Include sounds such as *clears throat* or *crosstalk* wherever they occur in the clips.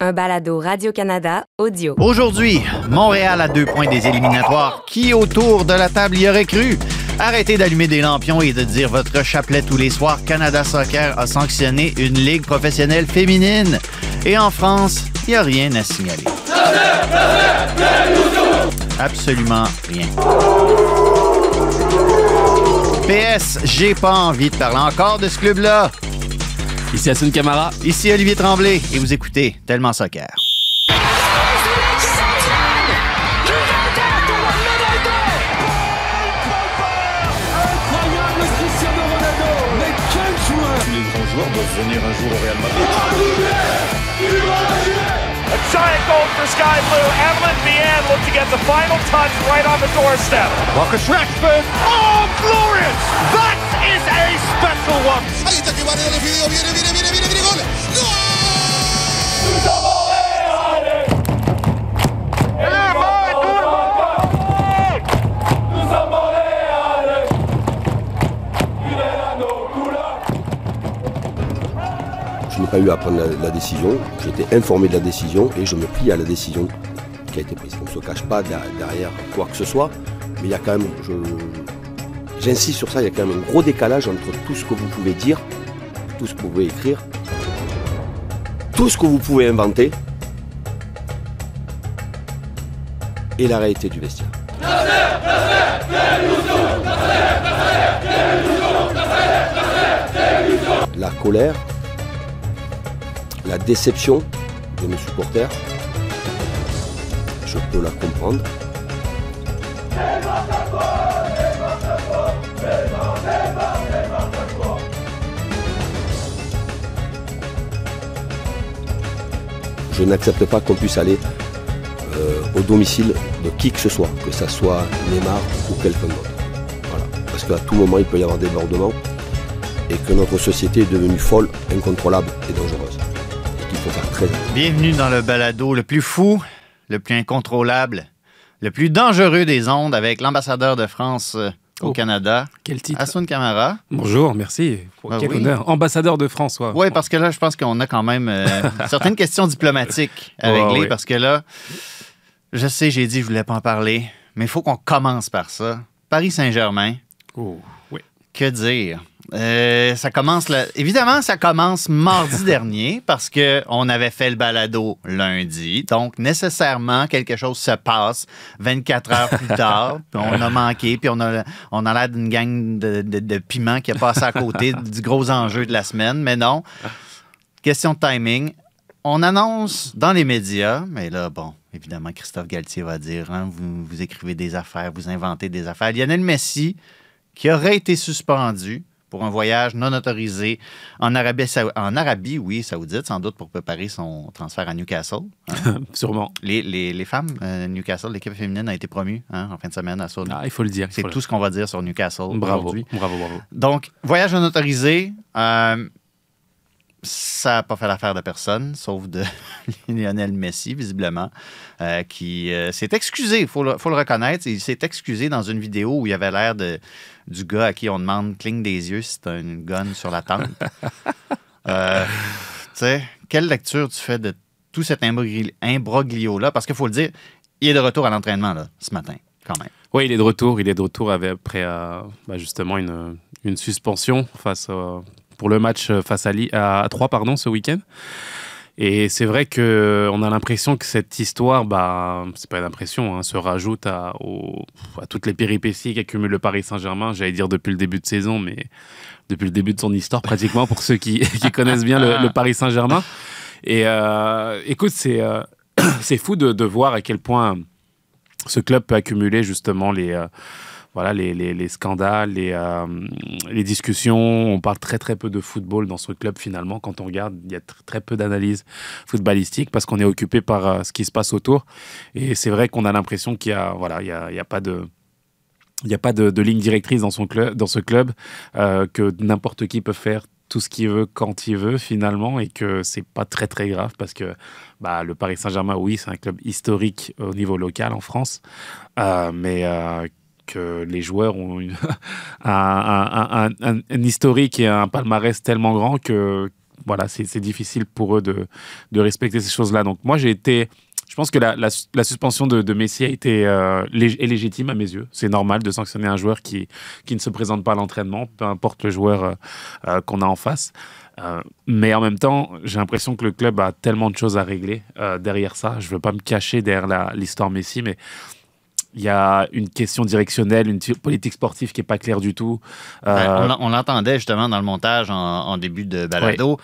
un balado Radio-Canada audio. Aujourd'hui, Montréal à deux points des éliminatoires. Qui autour de la table y aurait cru? Arrêtez d'allumer des lampions et de dire votre chapelet tous les soirs. Canada Soccer a sanctionné une ligue professionnelle féminine. Et en France, il n'y a rien à signaler. Absolument rien. PS, j'ai pas envie de parler encore de ce club-là. Ici Assun Camara. Ici Olivier Tremblay et vous écoutez Tellement Soccer. Incroyable Cristiano Ronaldo Mais quel joueur Les grands joueurs doivent venir un jour au Real Madrid. A giant goal for Sky Blue. Evelyn Vian looked to get the final touch right on the doorstep. Marcus Rashford. Oh, glorious! That is a special one. Ahí está que vale el video, viene, viene, viene, viene, viene, gol. Je pas eu à prendre la, la décision, été informé de la décision et je me plie à la décision qui a été prise. On ne se cache pas derrière, quoi que ce soit, mais il y a quand même, j'insiste sur ça, il y a quand même un gros décalage entre tout ce que vous pouvez dire, tout ce que vous pouvez écrire, tout ce que vous pouvez inventer et la réalité du vestiaire. La colère, la déception de mes supporters, je peux la comprendre. Je n'accepte pas qu'on puisse aller euh, au domicile de qui que ce soit, que ça soit Neymar ou quelqu'un d'autre. Voilà. Parce qu'à tout moment, il peut y avoir des débordements et que notre société est devenue folle, incontrôlable et dangereuse. Bienvenue dans le balado le plus fou, le plus incontrôlable, le plus dangereux des ondes avec l'ambassadeur de France euh, au Oh. Canada, Quel titre Assun Camara. Bonjour, merci. Ah Quel oui. honneur. Ambassadeur de France, ouais. Oui, parce que là, je pense qu'on a quand même euh, *laughs* certaines questions diplomatiques à régler parce que là, je sais, j'ai dit que je voulais pas en parler, mais il faut qu'on commence par ça. Paris Saint-Germain, Oh, oui. que dire? Euh, ça commence. Évidemment, ça commence mardi *laughs* dernier parce que on avait fait le balado lundi. Donc, nécessairement, quelque chose se passe 24 heures plus tard. Puis *laughs* on a manqué, puis on a, on a l'air d'une gang de, de, de piments qui a passé à côté *laughs* du gros enjeu de la semaine. Mais non. Question de timing. On annonce dans les médias, mais là, bon, évidemment, Christophe Galtier va dire hein, vous, vous écrivez des affaires, vous inventez des affaires. Lionel Messi, qui aurait été suspendu pour un voyage non autorisé en Arabie, en Arabie oui, saoudite, sans doute pour préparer son transfert à Newcastle. hein. *laughs* Sûrement. les, les- les femmes, euh, Newcastle, l'équipe féminine a été promue hein, en fin de semaine à Saudi. Ah, il faut le dire. C'est le- tout ce qu'on va dire sur Newcastle Bravo, aujourd'hui. bravo, bravo. Donc, voyage non autorisé, euh, ça n'a pas fait l'affaire de personne, sauf de *laughs* Lionel Messi, visiblement, euh, qui euh, s'est excusé, il faut, le- faut le reconnaître. Il s'est excusé dans une vidéo où il avait l'air de, du gars à qui on demande cligne des yeux si c'est une gun sur la tente. *laughs* Euh, tu sais, quelle lecture tu fais de tout cet imbroglio- imbroglio-là? Parce qu'il faut le dire, il est de retour à l'entraînement là, ce matin, quand même. Oui, il est de retour. Il est de retour avec, après euh, bah, justement une, une suspension face euh, pour le match face à, Li- à, 3 pardon, ce week-end. Et c'est vrai qu'on a l'impression que cette histoire, bah, c'est pas une impression, hein, se rajoute à, toutes les péripéties qu'accumule le Paris Saint-Germain, j'allais dire depuis le début de saison, mais depuis le début de son histoire pratiquement, pour ceux qui, *laughs* connaissent bien le, Paris Saint-Germain. Et euh, écoute, c'est euh, *clears throat* fou de, voir à quel point ce club peut accumuler justement les, euh, voilà, les, les, les scandales, les, euh, les discussions. On parle très très peu de football dans ce club finalement. Quand on regarde, il y a tr- très peu d'analyse footballistique parce qu'on est occupé par euh, ce qui se passe autour. Et c'est vrai qu'on a l'impression qu'il y a, voilà, il y a, il y a pas de il n'y a pas de, ligne directrice dans, son club, dans ce club, euh, que n'importe qui peut faire tout ce qu'il veut quand il veut finalement et que c'est pas très très grave parce que bah, le Paris Saint-Germain, oui, c'est un club historique au niveau local en France, mais les joueurs ont une- *laughs* un, historique et un palmarès tellement grand que voilà, c'est difficile pour eux de, respecter ces choses-là. Donc moi, j'ai été je pense que la, suspension de, Messi a été euh, est légitime à mes yeux. C'est normal de sanctionner un joueur qui, qui ne se présente pas à l'entraînement, peu importe le joueur euh, euh, qu'on a en face. Mais en même temps, j'ai l'impression que le club a tellement de choses à régler derrière ça. Je ne veux pas me cacher derrière l'histoire Messi, mais il y a une question directionnelle, une politique sportive qui n'est pas claire du tout. Euh, on l'en- on l'entendait justement dans le montage en, en début de balado.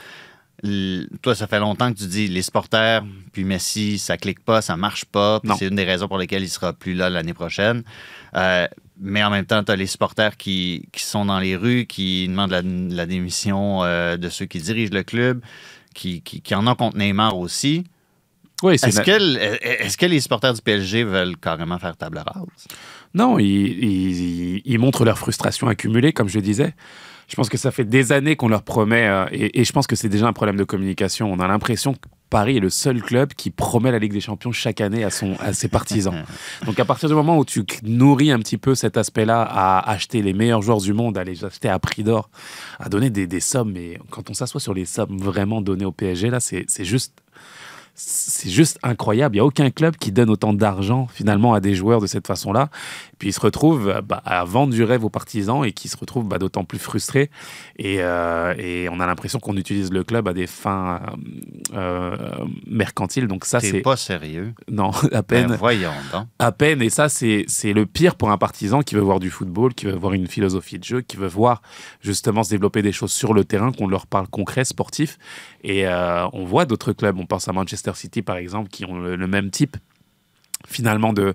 Toi, ça fait longtemps que tu dis les supporters, puis Messi, ça clique pas, ça marche pas. C'est une des raisons pour lesquelles il sera plus là l'année prochaine. Euh, mais en même temps, tu as les supporters qui, qui sont dans les rues, qui demandent la, la démission euh, de ceux qui dirigent le club, qui, qui, qui en ont contre Neymar aussi. Oui, c'est Est-ce que, l- est-ce que les supporters du PSG veulent carrément faire table rase? Non, ils, ils- ils montrent leur frustration accumulée, comme je disais. Je pense que ça fait des années qu'on leur promet, euh, et, et je pense que c'est déjà un problème de communication. On a l'impression que Paris est le seul club qui promet la Ligue des Champions chaque année à, son, à ses partisans. *laughs* Donc à partir du moment où tu nourris un petit peu cet aspect-là à acheter les meilleurs joueurs du monde, à les acheter à prix d'or, à donner des, des sommes, mais quand on s'assoit sur les sommes vraiment données au PSG, là, c'est c'est juste c'est juste incroyable. Il n'y a aucun club qui donne autant d'argent finalement à des joueurs de cette façon-là. Puis ils se retrouvent bah, à vendre du rêve aux partisans et qui se retrouvent bah, d'autant plus frustrés. Et, euh, et on a l'impression qu'on utilise le club à des fins euh, euh, mercantiles. Donc ça, c'est pas sérieux. non *laughs* à peine. Ben, voyons donc. À peine, et ça, c'est c'est le pire pour un partisan qui veut voir du football, qui veut voir une philosophie de jeu, qui veut voir justement se développer des choses sur le terrain, qu'on leur parle concret, sportif. Et euh, on voit d'autres clubs, on pense à Manchester City par exemple, qui ont le, le même type finalement de,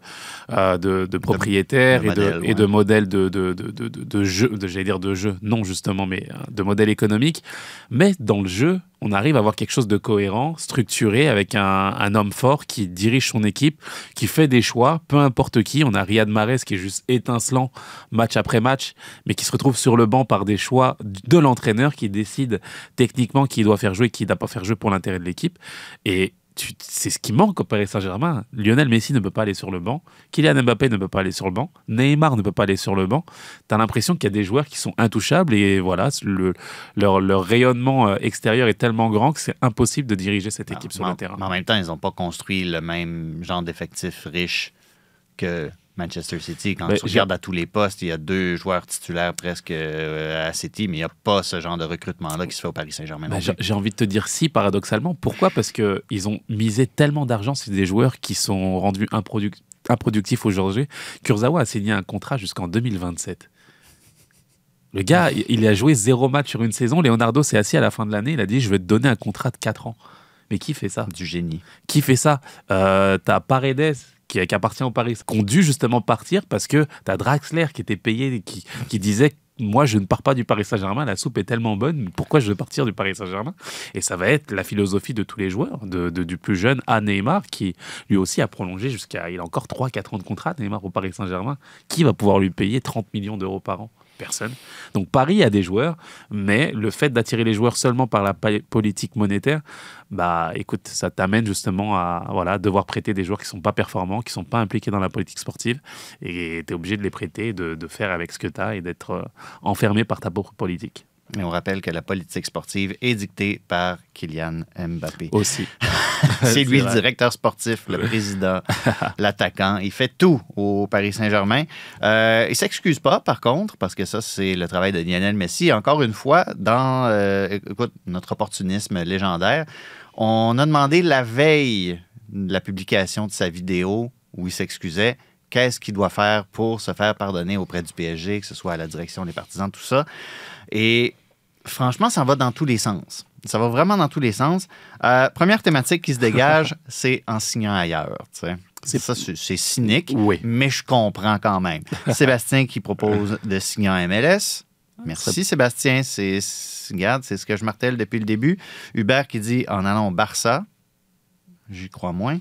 euh, de, de propriétaires de et, de, modèles, et de ouais. modèles de, de, de, jeu, de, j'allais dire de jeu, non justement, mais euh, de modèles économiques. Mais dans le jeu, on arrive à avoir quelque chose de cohérent, structuré, avec un, un homme fort qui dirige son équipe, qui fait des choix, peu importe qui. On a Riyad Mahrez qui est juste étincelant match après match, mais qui se retrouve sur le banc par des choix de l'entraîneur qui décide techniquement qui doit faire jouer, qui ne doit pas faire jouer pour l'intérêt de l'équipe. Et c'est ce qui manque au Paris Saint-Germain. Lionel Messi ne peut pas aller sur le banc. Kylian Mbappé ne peut pas aller sur le banc. Neymar ne peut pas aller sur le banc. Tu as l'impression qu'il y a des joueurs qui sont intouchables et voilà, le, leur, leur rayonnement euh, extérieur est tellement grand que c'est impossible de diriger cette équipe sur en- le terrain. Mais en même temps, ils n'ont pas construit le même genre d'effectif riche que Manchester City. Quand Ben, tu regardes à tous les postes, il y a deux joueurs titulaires presque euh, à City, mais il n'y a pas ce genre de recrutement-là qui se fait au Paris Saint-Germain. Non j'ai envie de te dire si, paradoxalement. Pourquoi? Parce qu'ils ont misé tellement d'argent sur des joueurs qui sont rendus improduc- improductifs aujourd'hui. Kurzawa a signé un contrat jusqu'en 2027. Le gars, il- il a joué zéro match sur une saison. Leonardo s'est assis à la fin de l'année. Il a dit Je vais te donner un contrat de 4 ans. Mais qui fait ça? Du génie. qui fait ça? Euh, T'as Paredes qui, appartient au Paris, qui ont dû justement partir parce que t'as Draxler qui était payé, qui, disait moi je ne pars pas du Paris Saint-Germain, la soupe est tellement bonne, pourquoi je vais partir du Paris Saint-Germain? Et ça va être la philosophie de tous les joueurs, du plus jeune à Neymar, qui lui aussi a prolongé jusqu'à, il a encore 3-4 ans de contrat, Neymar au Paris Saint-Germain, qui va pouvoir lui payer 30 millions d'euros par an? Donc Paris a des joueurs, mais le fait d'attirer les joueurs seulement par la politique monétaire, bah écoute, ça t'amène justement à voilà, devoir prêter des joueurs qui sont pas performants, qui sont pas impliqués dans la politique sportive, et tu es obligé de les prêter, de, de faire avec ce que tu as et d'être euh, enfermé par ta propre politique. Et on rappelle que la politique sportive est dictée par Kylian Mbappé. Aussi. *laughs* C'est lui le directeur sportif, le président, *laughs* l'attaquant. Il fait tout au Paris Saint-Germain. Euh, il s'excuse pas, par contre, parce que ça, c'est le travail de Lionel Messi. Encore une fois, dans euh, écoute, notre opportunisme légendaire, on a demandé la veille de la publication de sa vidéo où il s'excusait qu'est-ce qu'il doit faire pour se faire pardonner auprès du PSG, que ce soit à la direction des partisans, tout ça? Et franchement, ça va dans tous les sens. Ça va vraiment dans tous les sens. Euh, première thématique qui se dégage, *laughs* c'est en signant ailleurs. tu sais. C'est ça, c'est cynique, Oui. mais je comprends quand même. *laughs* Sébastien qui propose de signer en MLS. Merci Sébastien, c'est c'est- regarde, c'est ce que je martèle depuis le début. Hubert qui dit en allant au Barça. J'y crois moins.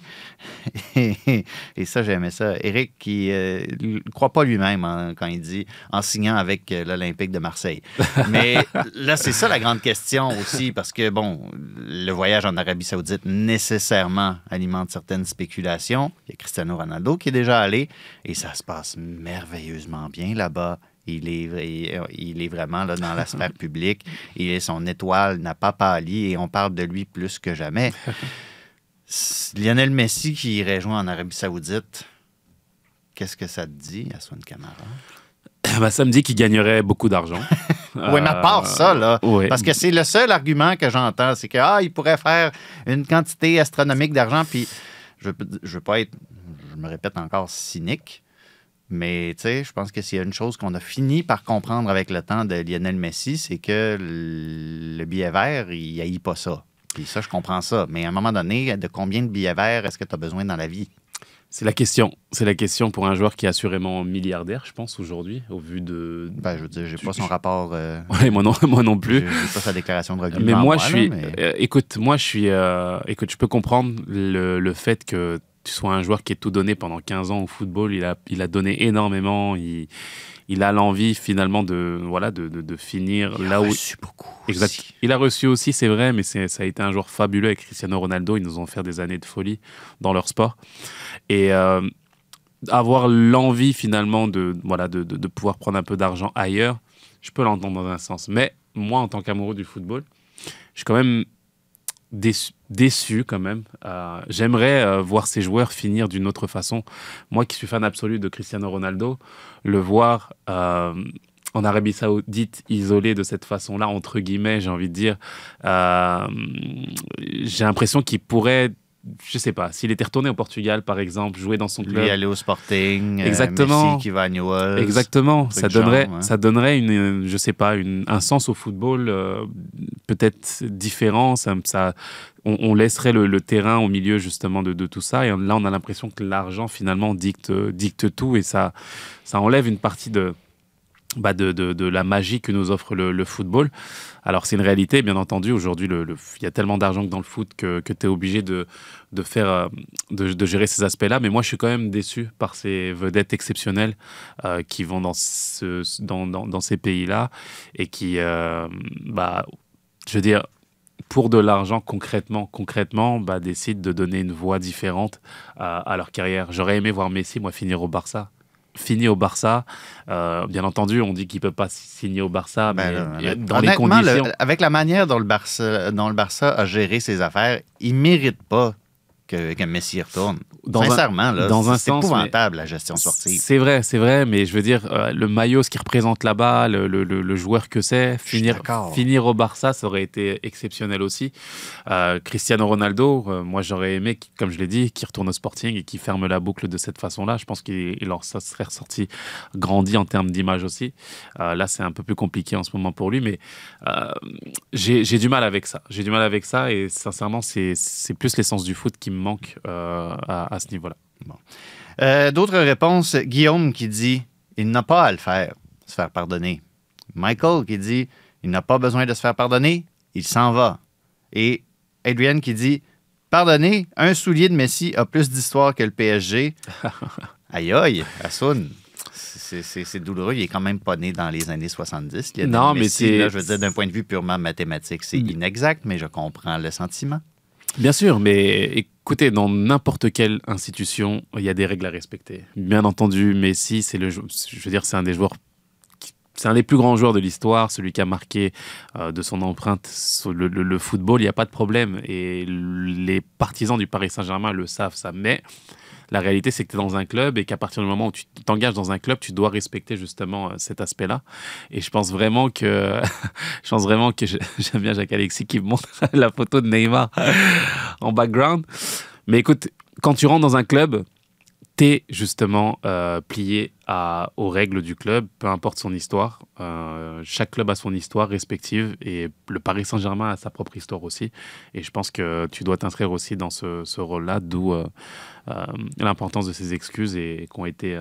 *laughs* Et ça, j'aimais ça. Eric qui ne croit pas lui-même hein, quand il dit en signant avec euh, l'Olympique de Marseille. *laughs* Mais là, c'est ça la grande question aussi, parce que, bon, le voyage en Arabie Saoudite nécessairement alimente certaines spéculations. Il y a Cristiano Ronaldo qui est déjà allé et ça se passe merveilleusement bien là-bas. Il est, il est vraiment là, dans la sphère *laughs* publique. Et son étoile n'a pas pâli et on parle de lui plus que jamais. Lionel Messi qui irait jouer en Arabie Saoudite, qu'est-ce que ça te dit, Aswan Camara? *coughs* Bah, ça me dit qu'il gagnerait beaucoup d'argent. *laughs* oui, mais à part ça, là, parce que c'est le seul argument que j'entends, c'est qu'il ah, il pourrait faire une quantité astronomique d'argent, puis je ne veux pas être, je me répète encore, cynique, mais tu sais, je pense que s'il y a une chose qu'on a fini par comprendre avec le temps de Lionel Messi, c'est que le billet vert, il haït pas ça. Puis ça, je comprends ça. Mais à un moment donné, de combien de billets verts est-ce que tu as besoin dans la vie? C'est la question. C'est la question pour un joueur qui est assurément milliardaire, je pense, aujourd'hui, au vu de. Ben, je veux dire, j'ai pas son rapport. Euh... *laughs* Oui, moi non, *laughs* moi non plus. J'ai pas sa déclaration de revenus. Mais moi, je suis. mais- euh, écoute, moi, je suis. euh, écoute, je peux comprendre le, le fait que tu sois un joueur qui est tout donné pendant 15 ans au football. Il a, il a donné énormément. Il, il a l'envie finalement de, voilà, de, de, de finir Il a là où. reçu beaucoup. Exact. aussi. Il a reçu aussi, c'est vrai, mais c'est- ça a été un joueur fabuleux avec Cristiano Ronaldo. Ils nous ont fait des années de folie dans leur sport. Et euh, avoir l'envie finalement de, voilà, de- de pouvoir prendre un peu d'argent ailleurs, je peux l'entendre dans un sens. Mais moi, en tant qu'amoureux du football, je suis quand même déçu, déçu quand même. Euh, J'aimerais euh, voir ces joueurs finir d'une autre façon. Moi qui suis fan absolu de Cristiano Ronaldo, le voir euh, en Arabie Saoudite isolé de cette façon-là, entre guillemets, j'ai envie de dire, j'ai l'impression qu'il pourrait, je sais pas, s'il était retourné au Portugal par exemple, jouer dans son club. Lui aller au Sporting. euh, Exactement. Messi qui va à Newell's. Exactement, ça genre, donnerait, ouais. ça donnerait une, je sais pas, une, un sens au football euh, peut-être différent. Ça, ça- on, on laisserait le, le terrain au milieu justement de, de tout ça. Et là, on a l'impression que l'argent finalement dicte, dicte tout et ça, ça enlève une partie de, bah, de, de, de la magie que nous offre le, football. Alors c'est une réalité, bien entendu. Aujourd'hui, il y a tellement d'argent dans le foot que, que tu es obligé de, de faire, euh, de, gérer ces aspects-là. Mais moi, je suis quand même déçu par ces vedettes exceptionnelles euh, qui vont dans, ce, dans, dans, dans ces pays-là et qui, euh, bah, je veux dire, pour de l'argent concrètement, concrètement, bah, décident de donner une voie différente à leur carrière. J'aurais aimé voir Messi, moi, finir au Barça. Fini au Barça. Euh, bien entendu, on dit qu'il peut pas signer au Barça, Ben mais euh, dans les conditions. le- avec la manière dont le, Barça, dont le Barça a géré ses affaires, il ne mérite pas que, que Messi retourne. Dans Sincèrement, un c'est sens, épouvantable la gestion sportive. C'est vrai, c'est vrai, mais je veux dire, euh, le maillot, ce qu'il représente là-bas, le, le- le- le joueur que c'est, finir, finir au Barça, ça aurait été exceptionnel aussi. Euh, Cristiano Ronaldo, euh, moi j'aurais aimé, comme je l'ai dit, qu'il retourne au Sporting et qu'il ferme la boucle de cette façon-là. Je pense qu'il ça serait ressorti grandi en termes d'image aussi. Là, c'est un peu plus compliqué en ce moment pour lui, mais j'ai j'ai du mal avec ça. J'ai du mal avec ça et sincèrement, c'est c'est plus l'essence du foot qui me manque à, à ce niveau-là. Euh, D'autres réponses. Guillaume qui dit il n'a pas à le faire, se faire pardonner. Michael qui dit il n'a pas besoin de se faire pardonner, il s'en va. Et Adrian qui dit pardonner, un soulier de Messi a plus d'histoire que le PSG. *laughs* aïe aïe, Assoun. C'est- douloureux. Il est quand même pas né dans les années 70. Lionel Non, mais c'est- je veux dire, d'un point de vue purement mathématique, c'est inexact, mais je comprends le sentiment. Bien sûr, mais écoutez, dans n'importe quelle institution, il y a des règles à respecter. Bien entendu, Messi, c'est le, je veux dire, c'est un des joueurs, c'est un des plus grands joueurs de l'histoire, celui qui a marqué euh, de son empreinte le- le football. Il n'y a pas de problème, et les partisans du Paris Saint-Germain le savent ça. Mais la réalité, c'est que tu es dans un club et qu'à partir du moment où tu t'engages dans un club, tu dois respecter justement euh, cet aspect-là. Et je pense vraiment que, *laughs* je pense vraiment que *laughs* j'aime bien Jacques Alexis qui me montre *laughs* la photo de Neymar en background. Mais écoute, quand tu rentres dans un club, justement euh, plié à, aux règles du club, peu importe son histoire. Euh, chaque club a son histoire respective et le Paris Saint-Germain a sa propre histoire aussi. Et je pense que tu dois t'inscrire aussi dans ce, ce rôle-là, d'où euh, l'importance de ces excuses et, qui ont été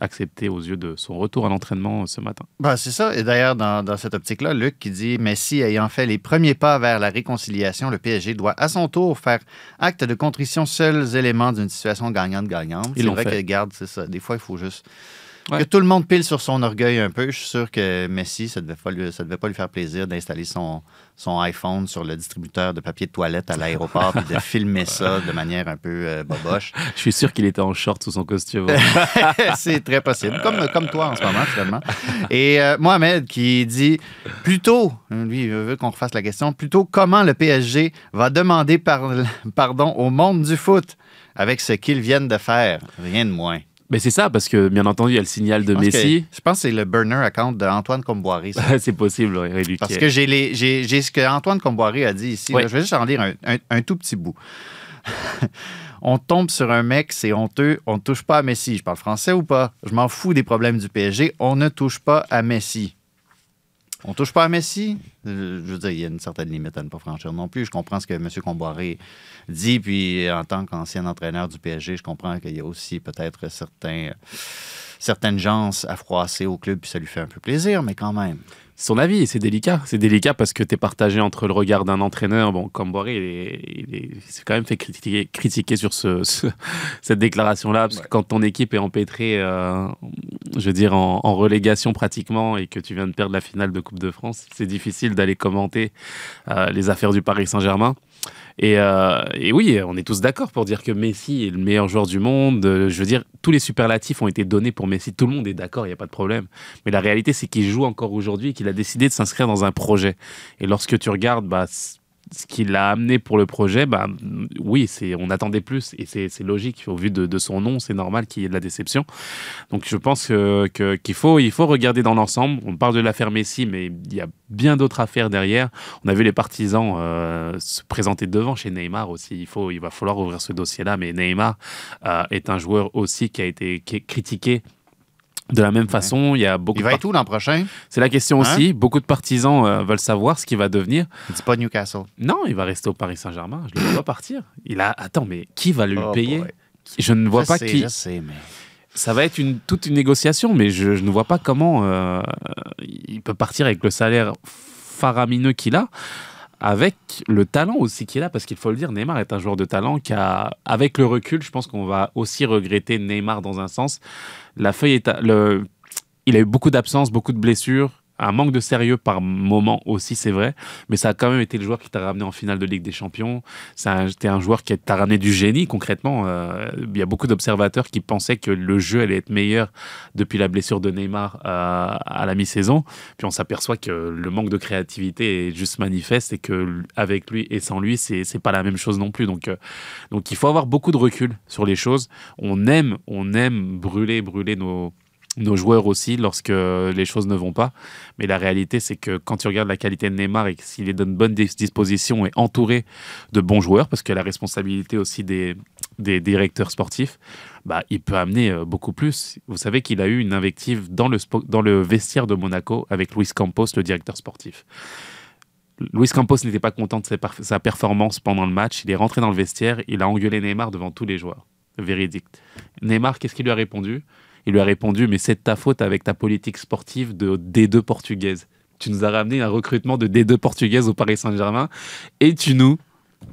euh, acceptées aux yeux de son retour à l'entraînement ce matin. Ben, c'est ça. Et d'ailleurs, dans, dans cette optique-là, Luc qui dit Messi ayant fait les premiers pas vers la réconciliation, le PSG doit à son tour faire acte de contrition, seuls éléments d'une situation gagnante-gagnante. C'est vrai fait. que, garde, c'est ça. Des fois, il faut juste Ouais. Que tout le monde pile sur son orgueil un peu. Je suis sûr que Messi, ça devait pas lui, ça devait pas lui faire plaisir d'installer son, son iPhone sur le distributeur de papier de toilette à l'aéroport puis de *laughs* filmer ça de manière un peu euh, boboche. *laughs* Je suis sûr qu'il était en short sous son costume. *laughs* c'est très possible. Comme, comme toi en ce moment, finalement. Et euh, Mohamed qui dit plutôt, lui, il veut qu'on refasse la question, plutôt comment le PSG va demander par- pardon au monde du foot avec ce qu'ils viennent de faire? Rien de moins. Mais c'est ça, parce que bien entendu, il y a le signal de Je Messi. que- je pense que c'est le burner account d'Antoine Comboiré. *laughs* c'est possible, lui, Parce que j'ai les- j'ai j'ai ce que Antoine Comboiré a dit ici. Oui. là. je vais juste en lire un, un- un tout petit bout. *laughs* on tombe sur un mec, c'est honteux, on ne touche pas à Messi. Je parle français ou pas? Je m'en fous des problèmes du PSG. On ne touche pas à Messi. On touche pas à Messi? Euh, Je veux dire, il y a une certaine limite à ne pas franchir non plus. Je comprends ce que M. Comboiré dit, puis en tant qu'ancien entraîneur du PSG, je comprends qu'il y a aussi peut-être certains, certaines gens à froisser au club, puis ça lui fait un peu plaisir, mais quand même. Son avis, c'est délicat. C'est délicat parce que tu es partagé entre le regard d'un entraîneur. Bon, comme Boré, il, est- il, est- il s'est quand même fait critiquer, critiquer sur ce, ce- cette déclaration-là. Parce que quand ton équipe est empêtrée, euh, je veux dire, en, en relégation pratiquement, et que tu viens de perdre la finale de Coupe de France, c'est difficile d'aller commenter euh, les affaires du Paris Saint-Germain. Et, euh, et oui, on est tous d'accord pour dire que Messi est le meilleur joueur du monde. Euh, Je veux dire, tous les superlatifs ont été donnés pour Messi. Tout le monde est d'accord, il n'y a pas de problème. Mais la réalité, c'est qu'il joue encore aujourd'hui et qu'il a décidé de s'inscrire dans un projet. Et lorsque tu regardes bah, ce qu'il a amené pour le projet, bah, oui, c'est, on attendait plus. Et c'est, logique. Au vu de, son nom, c'est normal qu'il y ait de la déception. Donc je pense qu'il faut, il faut regarder dans l'ensemble. On parle de l'affaire Messi, mais il y a bien d'autres affaires derrière. On a vu les partisans euh, se présenter devant chez Neymar aussi. Il, faut, il va falloir ouvrir ce dossier-là. Mais Neymar euh, est un joueur aussi qui a été qui critiqué de la même façon. Il y a beaucoup Il va être où l'an prochain? C'est la question Hein? aussi. Beaucoup de partisans euh, veulent savoir ce qu'il va devenir. Il dit pas Newcastle. Non, il va rester au Paris Saint-Germain. Je ne le vois pas partir. Il a. Attends, mais qui va le Oh payer? boy. Je ne vois Je pas sais, qui. Je sais, mais... Ça va être une, toute une négociation, mais je, je ne vois pas comment euh, il peut partir avec le salaire faramineux qu'il a, avec le talent aussi qu'il a, parce qu'il faut le dire, Neymar est un joueur de talent qui a, avec le recul, je pense qu'on va aussi regretter Neymar dans un sens. La feuille est, à- le, il a eu beaucoup d'absences, beaucoup de blessures. Un manque de sérieux par moment aussi, c'est vrai, mais ça a quand même été le joueur qui t'a ramené en finale de Ligue des Champions. C'était un joueur qui t'a ramené du génie concrètement. Euh, Il y a beaucoup d'observateurs qui pensaient que le jeu allait être meilleur depuis la blessure de Neymar euh, à la mi-saison. Puis on s'aperçoit que le manque de créativité est juste manifeste et que avec lui et sans lui, c'est pas la même chose non plus. Donc, euh, donc il faut avoir beaucoup de recul sur les choses. On aime, on aime brûler, brûler nos nos joueurs aussi lorsque les choses ne vont pas. Mais la réalité, c'est que quand tu regardes la qualité de Neymar et s'il est dans de bonnes dis- dispositions et entouré de bons joueurs, parce que la responsabilité aussi des, des directeurs sportifs, bah, il peut amener euh, beaucoup plus. Vous savez qu'il a eu une invective dans le, dans le vestiaire de Monaco avec Luis Campos, le directeur sportif. Luis Campos n'était pas content de sa performance pendant le match. Il est rentré dans le vestiaire, il a engueulé Neymar devant tous les joueurs. Véridique. Neymar, qu'est-ce qu'il lui a répondu? Il lui a répondu Mais c'est ta faute avec ta politique sportive de D2 portugaise. Tu nous as ramené un recrutement de D2 portugaise au Paris Saint-Germain et tu nous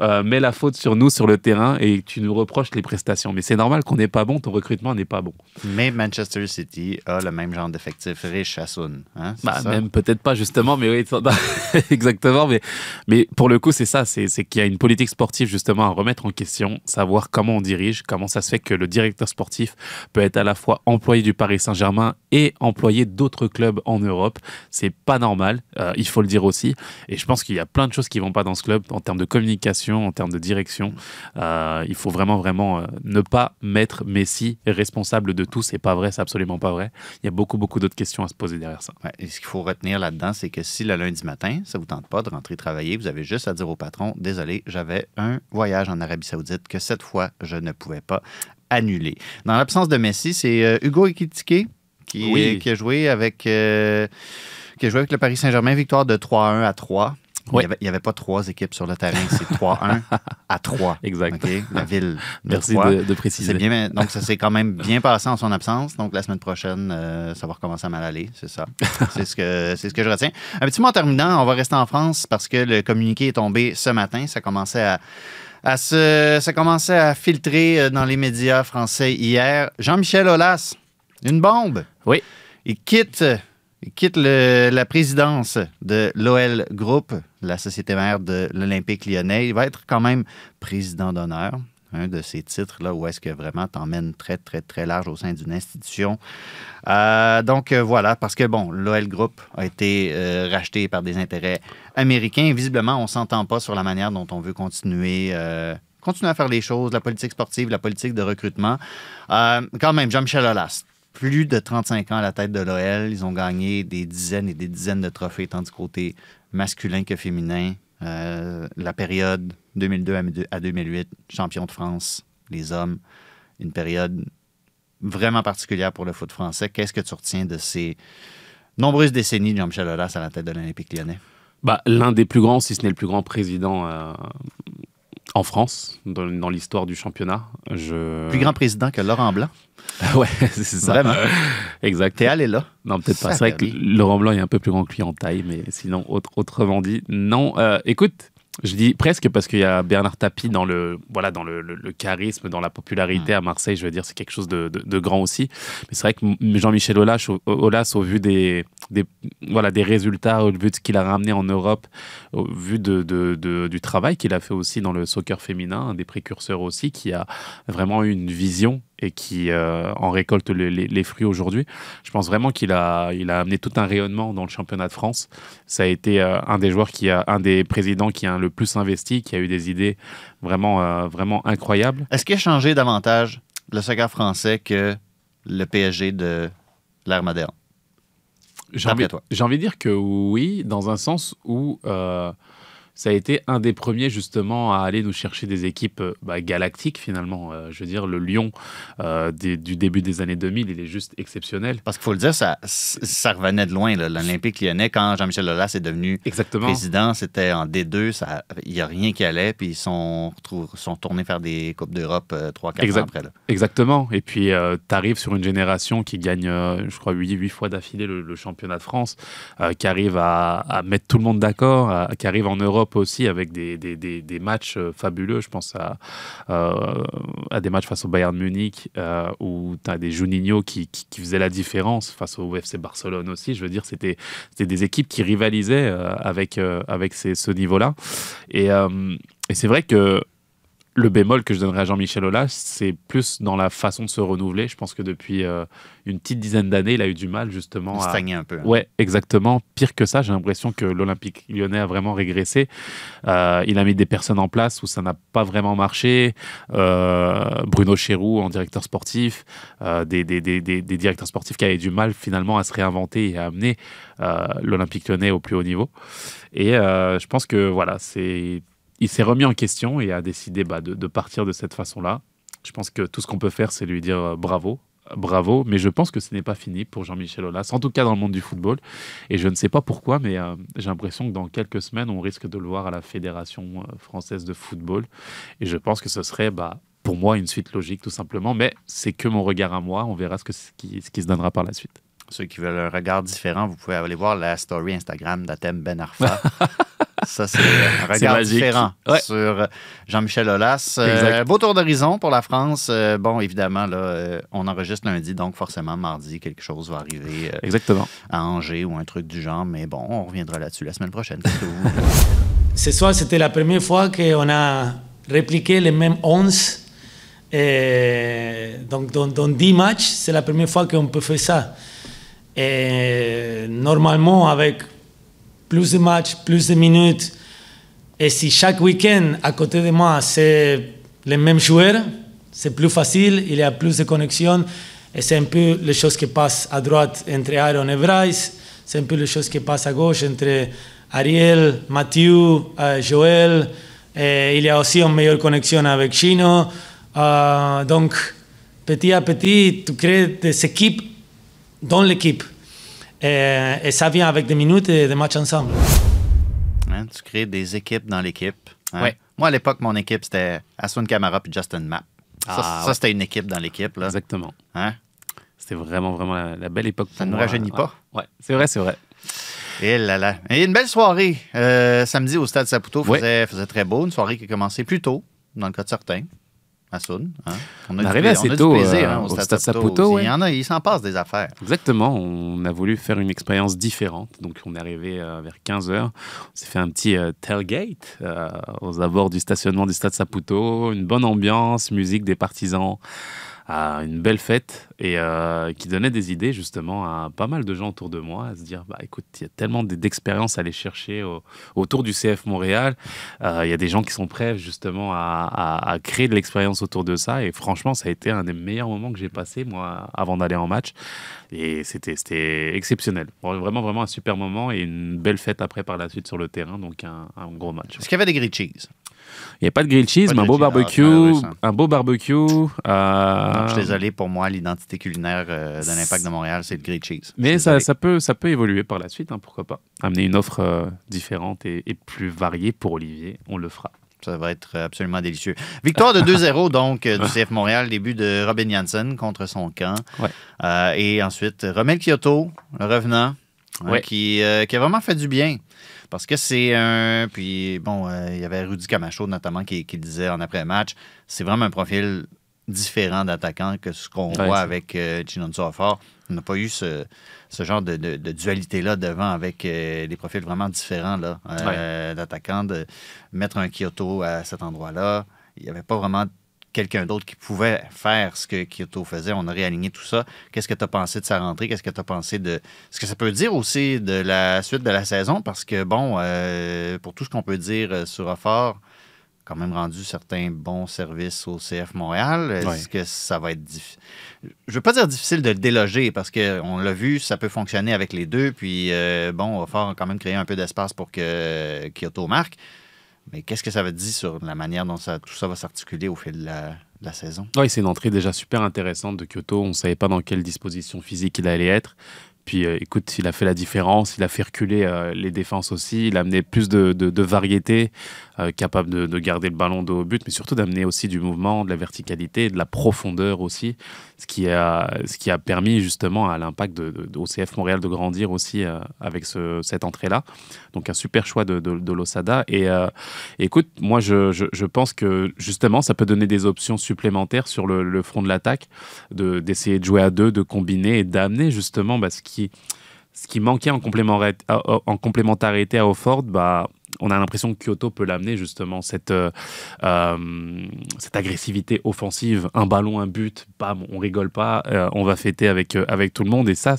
euh, mets la faute sur nous sur le terrain et tu nous reproches les prestations. Mais c'est normal qu'on n'est pas bon, ton recrutement n'est pas bon. Mais Manchester City a le même genre d'effectif riche à Sun. Hein, Bah, même peut-être pas justement, mais oui, *laughs* exactement. Mais, mais pour le coup, c'est ça, c'est c'est qu'il y a une politique sportive justement à remettre en question, savoir comment on dirige, comment ça se fait que le directeur sportif peut être à la fois employé du Paris Saint-Germain et employé d'autres clubs en Europe. C'est pas normal, euh, il faut le dire aussi. Et je pense qu'il y a plein de choses qui vont pas dans ce club en termes de communication, en termes de direction. Euh, il faut vraiment, vraiment euh, ne pas mettre Messi responsable de tout. C'est pas vrai, c'est absolument pas vrai. Il y a beaucoup, beaucoup d'autres questions à se poser derrière ça. Ouais, et ce qu'il faut retenir là-dedans, c'est que si le lundi matin, ça vous tente pas de rentrer travailler, vous avez juste à dire au patron Désolé, j'avais un voyage en Arabie Saoudite que cette fois, je ne pouvais pas annuler. Dans l'absence de Messi, c'est euh, Hugo Ekitike qui, Oui. qui a joué avec. euh, qui a joué avec le Paris Saint-Germain, victoire de 3-1 à 3. Il n'y avait, pas trois équipes sur le terrain, c'est 3-1 *laughs* à 3. Exact. La ville de Merci de, de préciser. Donc ça s'est quand même bien passé en son absence. Donc la semaine prochaine, euh, ça va recommencer à mal aller, c'est ça. c'est ce que c'est ce que je retiens. Un petit mot en terminant, on va rester en France parce que le communiqué est tombé ce matin. Ça commençait à à se, ça commençait à filtrer euh, dans les médias français hier. Jean-Michel Aulas, Une bombe. Oui. Il quitte, quitte la présidence de l'OL Group, la société mère de l'Olympique lyonnais. Il va être quand même président d'honneur. Un de ces titres là où est-ce que vraiment t'emmènes très, très, très large au sein d'une institution. Euh, donc euh, voilà, parce que bon, l'OL Group a été euh, racheté par des intérêts américains. Visiblement, on ne s'entend pas sur la manière dont on veut continuer, continuer à faire les choses, la politique sportive, la politique de recrutement. Quand même, Jean-Michel Aulas, plus de 35 ans à la tête de l'OL. Ils ont gagné des dizaines et des dizaines de trophées, tant du côté masculin que féminin. Euh, la période 2002 à à 2008, champion de France, les hommes, une période vraiment particulière pour le foot français. Qu'est-ce que tu retiens de ces nombreuses décennies de Jean-Michel Aulas à la tête de l'Olympique lyonnais? Bah, L'un des plus grands, si ce n'est le plus grand président euh, en France, dans, dans l'histoire du championnat. Je... Plus grand président que Laurent Blanc. *laughs* ouais, c'est ça. Vraiment. *laughs* Exact. T'es allé là. Non, peut-être pas. C'est vrai que. Laurent Blanc est un peu plus grand que lui en taille, mais sinon, autre- autrement dit, non. Euh, écoute, je dis presque parce qu'il y a Bernard Tapie dans le, voilà, dans le, le- le charisme, dans la popularité Mm. à Marseille. Je veux dire, c'est quelque chose de, de- de grand aussi. Mais c'est vrai que Jean-Michel Aulas, au, Aulas, au vu des, des, voilà, des résultats, au vu de ce qu'il a ramené en Europe, au vu de, de- de- du travail qu'il a fait aussi dans le soccer féminin, un des précurseurs aussi, qui a vraiment eu une vision et qui euh, en récolte le- les, les fruits aujourd'hui. Je pense vraiment qu'il a, il a amené tout un rayonnement dans le championnat de France. Ça a été euh, un des joueurs qui a, un des présidents qui a le plus investi, qui a eu des idées vraiment, euh, vraiment incroyables. Est-ce qu'il a changé davantage le soccer français que le PSG de l'ère moderne? J'ai envie, toi. j'ai envie de dire que oui, dans un sens où euh, ça a été un des premiers justement à aller nous chercher des équipes euh, bah, galactiques finalement. Euh, je veux dire, le Lyon euh, des- du début des années 2000, il est juste exceptionnel. Parce qu'il faut le dire, ça, ça revenait de loin. L'Olympique lyonnais, quand Jean-Michel Aulas est devenu Exactement. président, c'était en D2. ça- Il n'y a rien qui allait. Puis ils sont, sont tournés faire des Coupes d'Europe 3-4 ans après. là. Exactement. Et puis, tu arrives sur une génération qui gagne, euh, je crois, 8, fois d'affilée le, le championnat de France, euh, qui arrive à, à mettre tout le monde d'accord, qui arrive en Europe aussi avec des, des, des- matchs euh, fabuleux. Je pense à, euh, à des matchs face au Bayern Munich, euh, où tu as des Juninho qui, qui, qui faisaient la différence face au FC Barcelone aussi. Je veux dire, c'était des équipes qui rivalisaient euh, avec, avec ce niveau-là. Et, et c'est vrai que le bémol que je donnerais à Jean-Michel Aulas, c'est plus dans la façon de se renouveler. Je pense que depuis euh, une petite dizaine d'années, il a eu du mal justement Il à... stagnait un peu. hein. Ouais, exactement. Pire que ça, j'ai l'impression que l'Olympique lyonnais a vraiment régressé. Euh, il a mis des personnes en place où ça n'a pas vraiment marché. Euh, Bruno Chéroux en directeur sportif, des, des- des- des- des directeurs sportifs qui avaient du mal finalement à se réinventer et à amener l'Olympique lyonnais au plus haut niveau. Et je pense que voilà, c'est il s'est remis en question et a décidé bah, de, de partir de cette façon-là. Je pense que tout ce qu'on peut faire, c'est lui dire euh, bravo. Bravo, mais je pense que ce n'est pas fini pour Jean-Michel Aulas, en tout cas dans le monde du football. Et je ne sais pas pourquoi, mais euh, j'ai l'impression que dans quelques semaines, on risque de le voir à la Fédération euh, française de football. Et je pense que ce serait, bah, pour moi, une suite logique, tout simplement. Mais c'est que mon regard à moi. On verra ce, que, ce, qui, ce qui se donnera par la suite. Ceux qui veulent un regard différent, vous pouvez aller voir la story Instagram d'Atem Ben Arfa. *laughs* Ça, c'est un *laughs* regard différent Ouais. sur Jean-Michel Aulas. Euh, beau tour d'horizon pour la France. Euh, bon, évidemment, là, euh, on enregistre lundi, donc forcément, mardi, quelque chose va arriver euh, Exactement. à Angers ou un truc du genre. Mais bon, on reviendra là-dessus la semaine prochaine. Vous- *laughs* Ce soir, c'était la première fois qu'on a répliqué les mêmes 11. Et donc, dans, dans 10 matchs, c'est la première fois qu'on peut faire ça. Et normalement, avec plus de matchs, plus de minutes, et si chaque week-end, à côté de moi, c'est les mêmes joueurs, c'est plus facile, il y a plus de connexion. Et c'est un peu les choses qui passent à droite entre Aaron et Bryce, c'est un peu les choses qui passent à gauche entre Ariel, Mathieu, euh, Joël. Il y a aussi une meilleure connexion avec Chino. Euh, donc, petit à petit, tu crées des équipes dans l'équipe. Et, et ça vient avec des minutes et des matchs ensemble. Hein, tu crées des équipes dans l'équipe. hein? Ouais. Moi, à l'époque, mon équipe, c'était Aswan Kamara puis Justin Mapp. Ça, Ah, ça, ouais. c'était une équipe dans l'équipe. là. Exactement. Hein? C'était vraiment, vraiment la, la belle époque. Ça pour ne nous rajeunit pas. Ouais, c'est vrai, c'est vrai. Et là là. Et une belle soirée euh, samedi au Stade Saputo. Faisait très beau. Une soirée qui a commencé plus tôt, dans le cas de certains. Massoud. Hein? On, a est du arrivé pla- assez tôt plaisir, euh, hein, au Stade Saputo. ouais. Il y en a, il s'en passe des affaires. Exactement, on a voulu faire une expérience différente. Donc on est arrivé euh, vers 15h, on s'est fait un petit euh, tailgate euh, aux abords du stationnement du Stade Saputo, une bonne ambiance, musique des partisans, euh, une belle fête et euh, qui donnait des idées justement à pas mal de gens autour de moi, à se dire, bah écoute, il y a tellement d'expériences à aller chercher au- autour du CF Montréal, Euh, il y a des gens qui sont prêts justement à, à- à créer de l'expérience autour de ça et franchement ça a été un des meilleurs moments que j'ai passé moi avant d'aller en match. Et c'était exceptionnel. Vraiment, vraiment un super moment et une belle fête après par la suite sur le terrain. Donc un, gros match. Est-ce qu'il y avait des grilled cheese? Il n'y a pas de grilled cheese, mais un beau. Ah, barbecue. un beau barbecue. euh, je suis désolé, pour moi, l'identité culinaire euh, de l'Impact de Montréal, c'est le grilled cheese. Mais ça, ça, peut, ça peut évoluer par la suite, hein, pourquoi pas. Amener une offre euh, différente et, et plus variée pour Olivier, on le fera. Ça va être absolument délicieux. Victoire de 2-0 *laughs* donc euh, du CF Montréal, début de Robin Janssen contre son camp. Ouais. Euh, et ensuite, Romel Kyoto, le revenant, hein, qui, euh, qui a vraiment fait du bien. Parce que c'est un. Puis, bon, euh, il y avait Rudy Camacho notamment qui, disait en après-match. C'est vraiment un profil différent d'attaquant que ce qu'on Ouais, voit avec euh, Chinonso Afar. On n'a pas eu ce, ce genre de, de- de dualité-là devant avec euh, des profils vraiment différents là, euh, d'attaquants. De mettre un Kyoto à cet endroit-là. Il n'y avait pas vraiment quelqu'un d'autre qui pouvait faire ce que Kyoto faisait. On a réaligné tout ça. Qu'est-ce que tu as pensé de sa rentrée? Qu'est-ce que tu as pensé de ce que ça peut dire aussi de la suite de la saison? Parce que, bon, euh, pour tout ce qu'on peut dire euh, sur Offort, quand même rendu certains bons services au CF Montréal. Est-ce que ça va être difficile? Je ne veux pas dire difficile de le déloger parce qu'on l'a vu, ça peut fonctionner avec les deux. Puis, euh, bon, Offort a quand même créé un peu d'espace pour que Kyoto marque. Mais qu'est-ce que ça veut dire sur la manière dont ça, tout ça va s'articuler au fil de la, saison? Oui, c'est une entrée déjà super intéressante de Kyoto. On ne savait pas dans quelle disposition physique il allait être. Puis euh, écoute, il a fait la différence, il a fait reculer euh, les défenses aussi, il a amené plus de variété, euh, capable de, de garder le ballon de haut but, mais surtout d'amener aussi du mouvement, de la verticalité, de la profondeur aussi, ce qui a, ce qui a permis justement à l'impact de, Montréal de grandir aussi euh, avec ce- cette entrée-là. Donc un super choix de, de, Losada. Et euh, écoute, moi je, je- pense que justement ça peut donner des options supplémentaires sur le, front de l'attaque, de- d'essayer de jouer à deux, de combiner et d'amener justement bah, ce, qui, ce qui manquait en complémentarité à Offord. Bah, on a l'impression que Kyoto peut l'amener justement cette, euh, euh, cette agressivité offensive, un ballon, un but, bam, on rigole pas, euh, on va fêter avec, avec tout le monde. Et ça,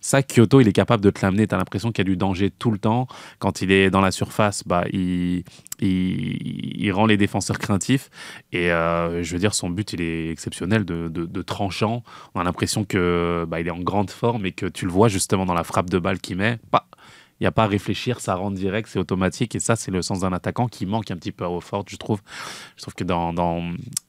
ça, Kyoto, il est capable de te l'amener. Tu as l'impression qu'il y a du danger tout le temps. Quand il est dans la surface, bah, il, il, rend les défenseurs craintifs. Et je veux dire, son but, il est exceptionnel de, de, tranchant. On a l'impression que bah, est en grande forme et que tu le vois justement dans la frappe de balle qu'il met. Bah, il n'y a pas à réfléchir, ça rentre direct, c'est automatique. Et ça, c'est le sens d'un attaquant qui manque un petit peu à Offort, je trouve. Je trouve que dans, dans,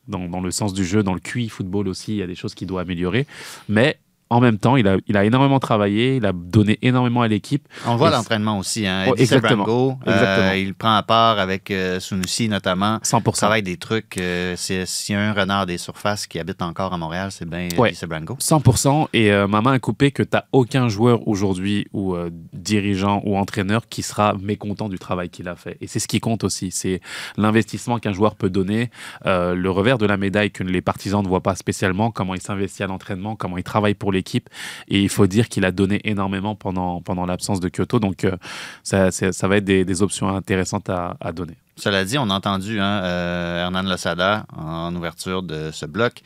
dans, dans le sens du jeu, dans le QI football aussi, il y a des choses qu'il doit améliorer. Mais en même temps, il a, il a énormément travaillé, il a donné énormément à l'équipe. On voit l'entraînement aussi. Hein. Eddie exactement. Sebrango, euh, Exactement. il prend à part avec euh, Sunusi notamment. 100%. travaille des trucs. euh, S'il y a un renard des surfaces qui habite encore à Montréal, c'est bien Ouais. Sebrango. 100% et euh, ma main est coupée que tu n'as aucun joueur aujourd'hui ou euh, dirigeant ou entraîneur qui sera mécontent du travail qu'il a fait. Et c'est ce qui compte aussi, c'est l'investissement qu'un joueur peut donner, euh, le revers de la médaille que les partisans ne voient pas spécialement, comment il s'investit à l'entraînement, comment il travaille pour l'équipe. Et il faut dire qu'il a donné énormément pendant, pendant l'absence de Kyoto. Donc euh, ça, ça va être des, des options intéressantes à, à donner. Cela dit, on a entendu hein, euh, Hernan Losada en ouverture de ce bloc.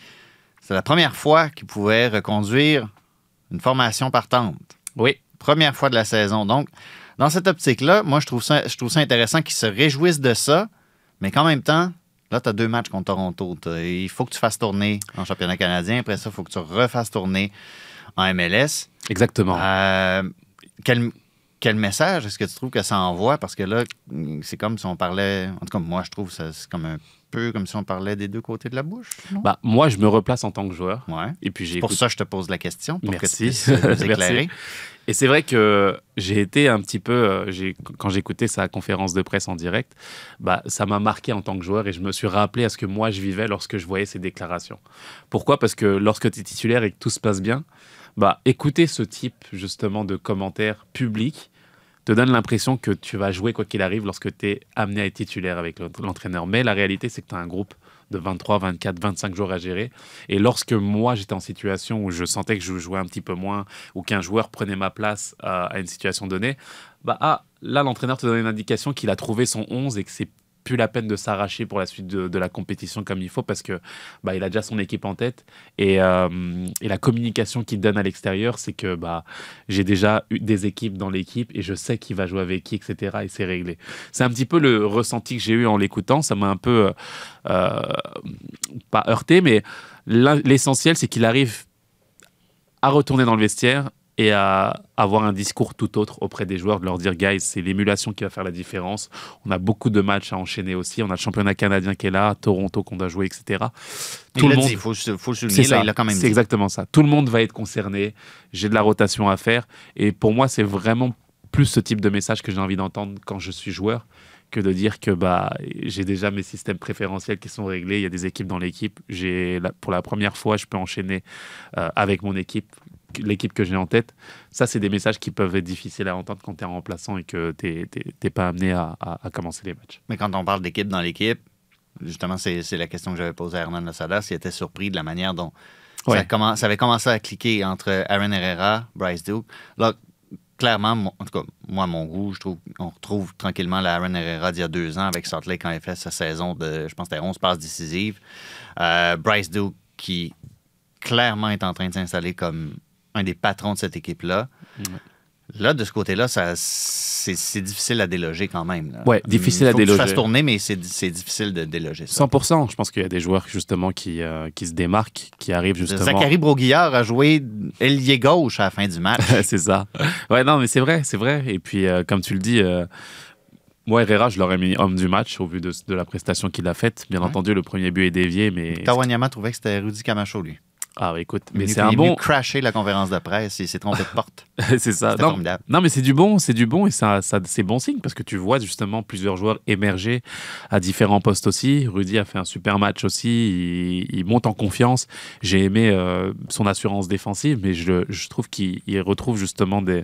C'est la première fois qu'il pouvait reconduire une formation partante. Oui. Première fois de la saison. Donc, dans cette optique-là, moi, je trouve ça, je trouve ça intéressant qu'ils se réjouissent de ça, mais qu'en même temps, là, tu as deux matchs contre Toronto. Il faut que tu fasses tourner en championnat canadien. Après ça, il faut que tu refasses tourner en MLS. Exactement. Euh, quel, quel message est-ce que tu trouves que ça envoie? Parce que là, c'est comme si on parlait. En tout cas, moi, je trouve que c'est comme un peu comme si on parlait des deux côtés de la bouche. Bah, moi, je me replace en tant que joueur. Ouais. Et puis j'ai Pour ça, je te pose la question pour que tu Merci. nous *laughs* Merci. éclairer. Et c'est vrai que j'ai été un petit peu, euh, quand j'écoutais sa conférence de presse en direct, bah, ça m'a marqué en tant que joueur et je me suis rappelé à ce que moi je vivais lorsque je voyais ces déclarations. Pourquoi? Parce que lorsque tu es titulaire et que tout se passe bien, bah, écouter ce type justement de commentaires publics te donne l'impression que tu vas jouer quoi qu'il arrive lorsque tu es amené à être titulaire avec l'ent- l'entraîneur. Mais la réalité, c'est que tu as un groupe de 23, 24, 25 jours à gérer. Et lorsque moi, j'étais en situation où je sentais que je jouais un petit peu moins ou qu'un joueur prenait ma place à, à une situation donnée, bah ah, là, l'entraîneur te donne une indication qu'il a trouvé son 11 et que c'est plus la peine de s'arracher pour la suite de, la compétition comme il faut parce que bah, il a déjà son équipe en tête. Et, euh, et la communication qu'il donne à l'extérieur c'est que bah, j'ai déjà eu des équipes dans l'équipe et je sais qui va jouer avec qui etc et c'est réglé. C'est un petit peu le ressenti que j'ai eu en l'écoutant. Ça m'a un peu euh, pas heurté mais l'essentiel c'est qu'il arrive à retourner dans le vestiaire et à avoir un discours tout autre auprès des joueurs, de leur dire, guys, c'est l'émulation qui va faire la différence. On a beaucoup de matchs à enchaîner aussi. On a le championnat canadien qui est là, Toronto qu'on doit jouer, etc. Il l'a dit, il faut, faut le souligner, C'est là, il l'a quand même C'est dit. exactement ça. Tout le monde va être concerné. J'ai de la rotation à faire. Et pour moi, c'est vraiment plus ce type de message que j'ai envie d'entendre quand je suis joueur que de dire que bah j'ai déjà mes systèmes préférentiels qui sont réglés. Il y a des équipes dans l'équipe. J'ai pour la première fois, je peux enchaîner euh, avec mon équipe, l'équipe que j'ai en tête. Ça, c'est des messages qui peuvent être difficiles à entendre quand tu es en remplaçant et que tu n'es pas amené à, à- à commencer les matchs. Mais quand on parle d'équipe dans l'équipe, justement, c'est la question que j'avais posée à Hernan Losada, s'il était surpris de la manière dont ça, Ouais. ça avait commencé à cliquer entre Aaron Herrera, Bryce Duke. Là, clairement, mon- en tout cas, moi, mon goût, je trouve qu'on retrouve tranquillement la Aaron Herrera d'il y a deux ans avec Salt Lake quand il fait sa saison de, je pense, que c'était 11 passes décisives. Euh, Bryce Duke qui clairement est en train de s'installer comme un des patrons de cette équipe-là. Là, de ce côté-là, ça, c'est difficile à déloger quand même. Ouais, difficile à Faut que tu déloger. fasses tourner, mais c'est c'est difficile de déloger ça. 100%. Je pense qu'il y a des joueurs justement qui, euh, qui se démarquent, qui arrivent justement. Zachary Broguillard a joué ailier gauche à la fin du match. *laughs* c'est ça. Ouais, non, mais c'est vrai, c'est vrai. Et puis, euh, comme tu le dis, euh, moi, Herrera, je l'aurais mis homme du match au vu de, de la prestation qu'il a faite. Bien Ouais. entendu, le premier but est dévié, mais. Tawanyama trouvait que c'était Rudy Camacho, lui. Ah, ouais, écoute, Il mais est c'est un il est venu bon. crasher la conférence de presse, il s'est trompé de porte. *laughs* c'est ça. Non, formidable. non, mais c'est du bon, c'est du bon et ça, ça, c'est bon signe parce que tu vois justement plusieurs joueurs émerger à différents postes aussi. Rudy a fait un super match aussi, il, il monte en confiance. J'ai aimé euh, son assurance défensive, mais je, je trouve qu'il il retrouve justement des,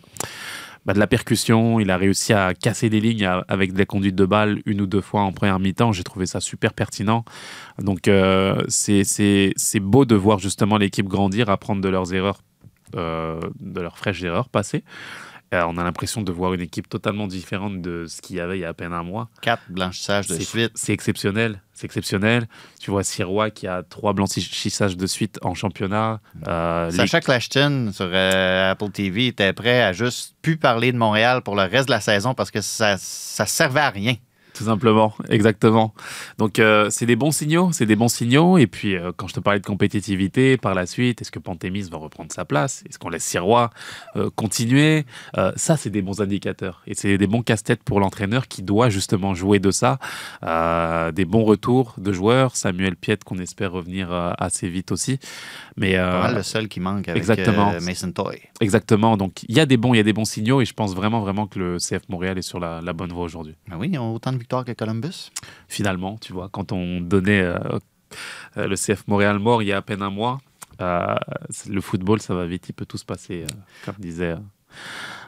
bah, de la percussion. Il a réussi à casser des lignes avec des conduites de balles une ou deux fois en première mi-temps. J'ai trouvé ça super pertinent. Donc euh, c'est beau de voir justement l'équipe grandir, apprendre de leurs erreurs, euh, de leurs fraîches erreurs passées. Euh, on a l'impression de voir une équipe totalement différente de ce qu'il y avait il y a à peine un mois. Quatre blanchissages de suite. C'est exceptionnel. C'est exceptionnel. Tu vois Sirois qui a trois blanchissages de suite en championnat. Euh, Sacha Clashton sur euh, Apple TV était prêt à juste plus parler de Montréal pour le reste de la saison parce que ça, ça servait à rien. Tout simplement, exactement. Donc, euh, c'est des bons signaux, c'est des bons signaux. Et puis, euh, quand je te parlais de compétitivité, par la suite, est-ce que Pantémis va reprendre sa place? Est-ce qu'on laisse Sirois euh, continuer? Ça, c'est des bons indicateurs. Et c'est des bons casse-têtes pour l'entraîneur qui doit justement jouer de ça. Des bons retours de joueurs. Samuel Piette, qu'on espère revenir assez vite aussi. Mais, Pas mal le seul qui manque avec exactement. Mason Toy. exactement. Donc, il y a des bons, il y a des bons signaux. Et je pense vraiment, vraiment que le CF Montréal est sur la, la bonne voie aujourd'hui. Ben oui, autant de victoires que Columbus? finalement, tu vois, quand on donnait euh, euh, le CF Montréal mort il y a à peine un mois, euh, le football, ça va vite, il peut tout se passer, euh, comme disait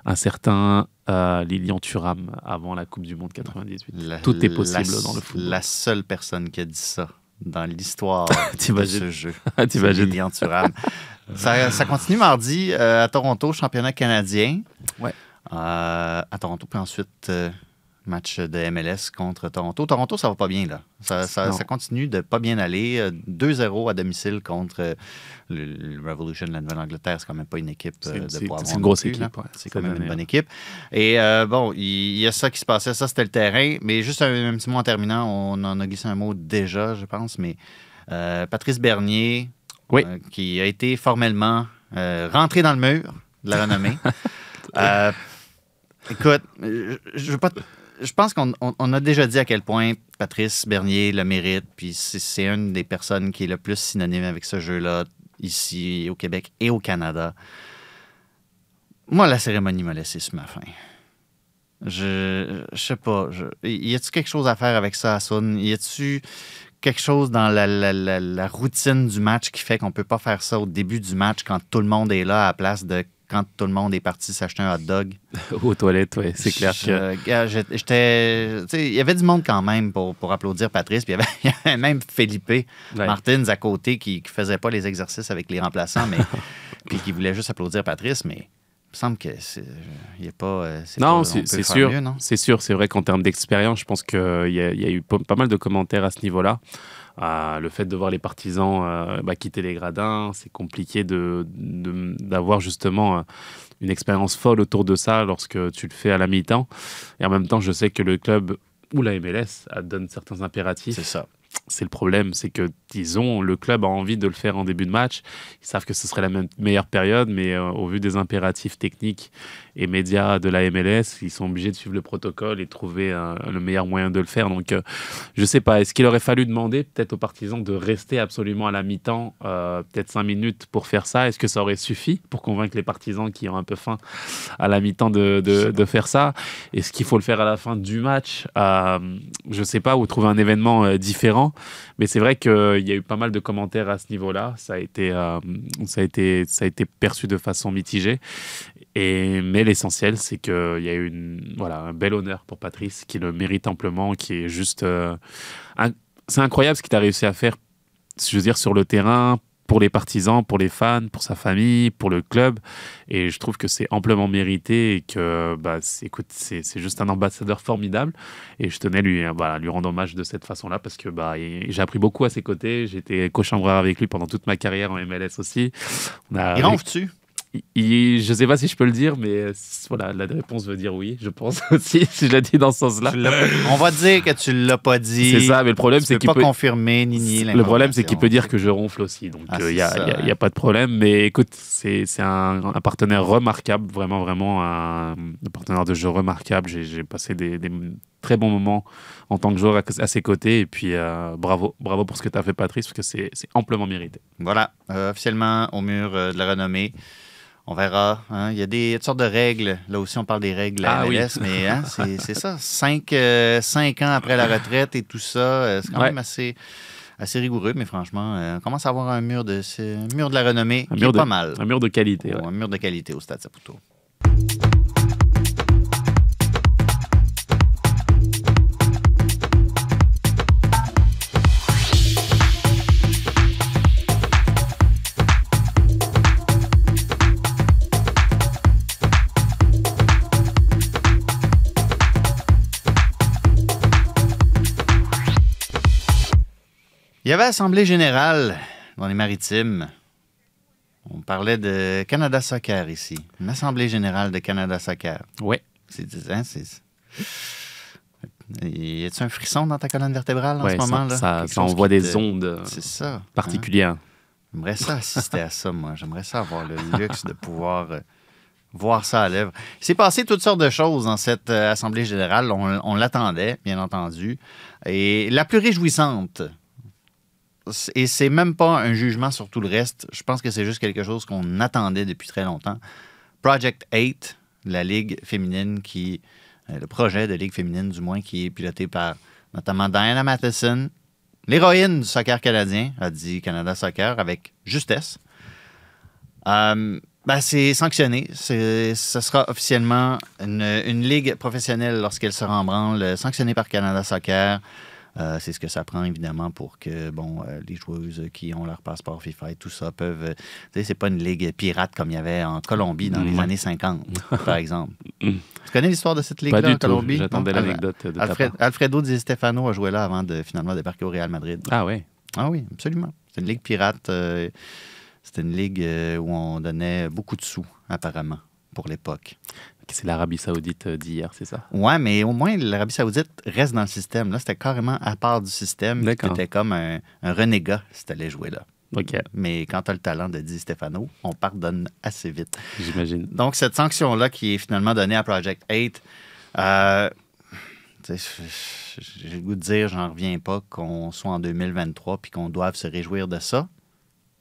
un certain euh, Lilian Thuram avant la Coupe du Monde 98. La- tout est la- possible dans le football. La seule personne qui a dit ça dans l'histoire *laughs* de ce jeu. *laughs* T'imagines? Lilian Thuram. ça, ça continue mardi euh, à Toronto, championnat canadien. Ouais. Euh, à Toronto, puis ensuite, euh, match de MLS contre Toronto. Toronto, ça va pas bien, là. Ça, ça- Non. ça continue de pas bien aller. Euh, 2-0 à domicile contre euh, le, le Revolution de la Nouvelle-Angleterre. C'est quand même pas une équipe euh, de c'est- pas c'est une grosse plus, équipe, ouais, C'est quand même une bonne équipe. Et euh, bon, il y, a ça qui se passait. Ça, c'était le terrain. Mais juste un, un petit mot en terminant. On en a glissé un mot déjà, je pense. Mais euh, Patrice Bernier, Oui. euh, qui a été formellement euh, rentré dans le mur de la renommée. *laughs* Euh, écoute, je, je veux pas. Je pense qu'on on- on a déjà dit à quel point Patrice Bernier le mérite, puis c'est- une des personnes qui est le plus synonyme avec ce jeu-là, ici au Québec et au Canada. Moi, la cérémonie m'a laissé sur ma faim. Je, je sais pas. Je, y a-tu quelque chose à faire avec ça, Asun? Y a-tu quelque chose dans la, routine du match qui fait qu'on peut pas faire ça au début du match quand tout le monde est là à la place de quand tout le monde est parti s'acheter un hot dog. *laughs* Aux toilettes, oui, c'est clair. Gars, j'étais- Il y avait du monde quand même pour, pour applaudir Patrice. Puis il y avait, *laughs* même Felipe Ouais. Martins à côté qui ne faisait pas les exercices avec les remplaçants, mais *laughs* puis qui voulait juste applaudir Patrice. Mais il me semble que il a pas. euh, Non, c'est sûr. C'est sûr, c'est vrai qu'en termes d'expérience, je pense qu'il y, y a eu pas, pas mal de commentaires à ce niveau-là. Le fait de voir les partisans euh, bah, quitter les gradins, c'est compliqué de- de- d'avoir justement euh, une expérience folle autour de ça lorsque tu le fais à la mi-temps. Et en même temps, je sais que le club ou la MLS donne certains impératifs. C'est ça. C'est le problème, c'est que disons le club a envie de le faire en début de match. Ils savent que ce serait la meilleure période, mais euh, au vu des impératifs techniques et médias de la MLS, ils sont obligés de suivre le protocole et de trouver le meilleur moyen de le faire. Donc, euh, je sais pas. Est-ce qu'il aurait fallu demander peut-être aux partisans de rester absolument à la mi-temps, euh, peut-être cinq minutes pour faire ça? Est-ce que ça aurait suffi pour convaincre les partisans qui ont un peu faim à la mi-temps de, faire ça? Est-ce qu'il faut le faire à la fin du match? Euh, Je sais pas, ou trouver un événement différent. Mais c'est vrai qu'il y a eu pas mal de commentaires à ce niveau-là. Ça a été, euh, ça ça a été perçu de façon mitigée. Et, mais l'essentiel, c'est qu'il y a eu une, voilà, un bel honneur pour Patrice, qui le mérite amplement, qui est juste. euh, c'est incroyable ce qu'il a réussi à faire, je veux dire, sur le terrain, pour les partisans, pour les fans, pour sa famille, pour le club. Et je trouve que c'est amplement mérité et que, bah, c'est- écoute, c'est juste un ambassadeur formidable. Et je tenais lui, voilà, lui rendre hommage de cette façon-là parce que bah, j'ai appris beaucoup à ses côtés. Été cochambreur avec lui pendant toute ma carrière en MLS aussi. On a- Il ronfle-tu? Il- je sais pas si je peux le dire, mais euh, voilà, la réponse veut dire oui, je pense *laughs* aussi, si je l'ai dit dans ce sens-là. On va dire que tu l'as pas dit. C'est ça, mais le problème, c'est qu'il pas peut. confirmer ni nier Le problème, c'est qu'il peut dire que je ronfle aussi. Donc, Ah, il c'est n'y a, y a- pas de problème. Mais écoute, c'est un, un partenaire remarquable, vraiment, vraiment un, un partenaire de jeu remarquable. J'ai passé des, des très bons moments en tant que joueur à, à ses côtés. Et puis, euh, bravo, bravo pour ce que tu as fait, Patrice, parce que c'est amplement mérité. Voilà, euh, officiellement au mur euh, de la renommée. On verra. hein. Il y a des toutes sortes de règles. Là aussi, on parle des règles à Ah oui. Mais hein, *laughs* c'est ça. Cinq, euh, cinq ans après la retraite et tout ça, euh, c'est quand Ouais. même assez, assez rigoureux, mais franchement, euh, on commence à avoir un mur de, un mur de la renommée Un qui mur est de- pas mal. Un mur de qualité. ouais. Un mur de qualité au Stade Saputo. Il y avait Assemblée générale dans les maritimes. On parlait de Canada Soccer ici. Une Assemblée générale de Canada Soccer. Ouais. C'est, hein, c'est... Y a-tu un frisson dans ta colonne vertébrale en Ouais, ce moment? ça, là ça, envoie qui des te- ondes euh, ça. hein? particulières. J'aimerais ça assister à ça, moi. J'aimerais ça avoir le luxe de pouvoir euh, voir ça à l'œuvre. Il s'est passé toutes sortes de choses dans cette euh, Assemblée générale. On, on l'attendait, bien entendu. Et la plus réjouissante, et c'est même pas un jugement sur tout le reste, je pense que c'est juste quelque chose qu'on attendait depuis très longtemps. Project 8, la Ligue féminine qui. euh, le projet de Ligue féminine, du moins, qui est piloté par notamment Diana Matheson, l'héroïne du soccer canadien, a dit Canada Soccer avec justesse. Euh, ben, c'est sanctionné. Ce sera officiellement une, une ligue professionnelle lorsqu'elle sera en branle, sanctionnée par Canada Soccer. Euh, c'est ce que ça prend, évidemment, pour que bon, euh, les joueuses qui ont leur passeport FIFA et tout ça peuvent. euh, tu sais, c'est pas une ligue pirate comme il y avait en Colombie dans les Ouais. années 50, *laughs* par exemple. Mm. Tu connais l'histoire de cette ligue-là en tout. Colombie? J'attendais Non? l'anecdote de ta Alfred- part. Alfredo Di Stefano a joué là avant de finalement débarquer au Real Madrid. Ah ouais. Ah oui, absolument. C'est une ligue pirate. C'était une ligue où on donnait beaucoup de sous, apparemment, pour l'époque. C'est l'Arabie Saoudite euh, d'hier, c'est ça? Ouais, mais au moins, l'Arabie Saoudite reste dans le système. Là, c'était carrément à part du système. C'était comme un, un renégat si tu allais jouer là. Ok, Mais quand tu as le talent de Di Stefano, on pardonne assez vite. j'imagine. Donc, cette sanction-là qui est finalement donnée à Project 8, euh, j'ai le goût de dire, j'en reviens pas qu'on soit en 2023 puis qu'on doive se réjouir de ça.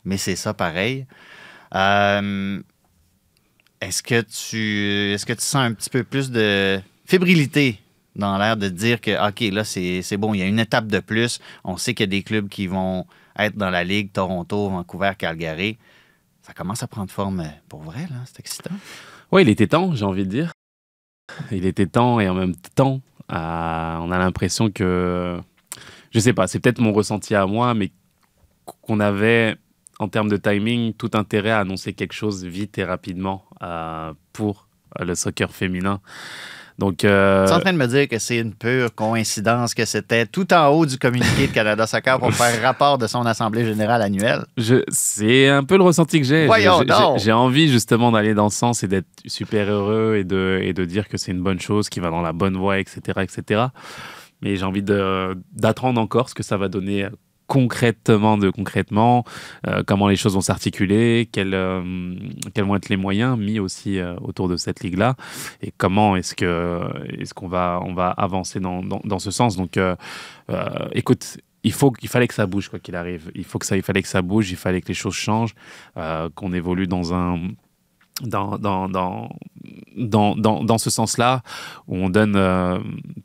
Mais c'est ça pareil. Euh, est-ce que tu est-ce que tu sens un petit peu plus de fébrilité dans l'air de dire que OK, là, c'est bon, il y a une étape de plus. On sait qu'il y a des clubs qui vont être dans la Ligue, Toronto, Vancouver, Calgary. ça commence à prendre forme euh, pour vrai, là. C'est excitant. Oui, il était temps, j'ai envie de dire. Il était temps et en même temps, euh, on a l'impression que, je sais pas, c'est peut-être mon ressenti à moi, mais qu'on avait, en termes de timing, tout intérêt à annoncer quelque chose vite et rapidement euh, pour le soccer féminin. Donc, euh... Tu es en train de me dire que c'est une pure coïncidence que c'était tout en haut du communiqué de Canada Soccer pour faire *laughs* rapport de son assemblée générale annuelle? C'est un peu le ressenti que j'ai. J'ai envie justement d'aller dans ce sens et d'être super heureux et de, et de dire que c'est une bonne chose, qui va dans la bonne voie, etc. etc. Mais j'ai envie d'attendre encore ce que ça va donner concrètement de concrètement, euh, comment les choses vont s'articuler, quels, euh, quels vont être les moyens mis aussi euh, autour de cette ligue-là, et comment est-ce que est-ce qu'on va on va avancer dans, dans, ce sens. Donc, écoute. Il, faut, fallait que ça bouge quoi qu'il arrive. Il faut que ça, il fallait que ça bouge. Il fallait que les choses changent, qu'on évolue dans un dans, dans, dans, dans, dans, ce sens-là, où on donne euh,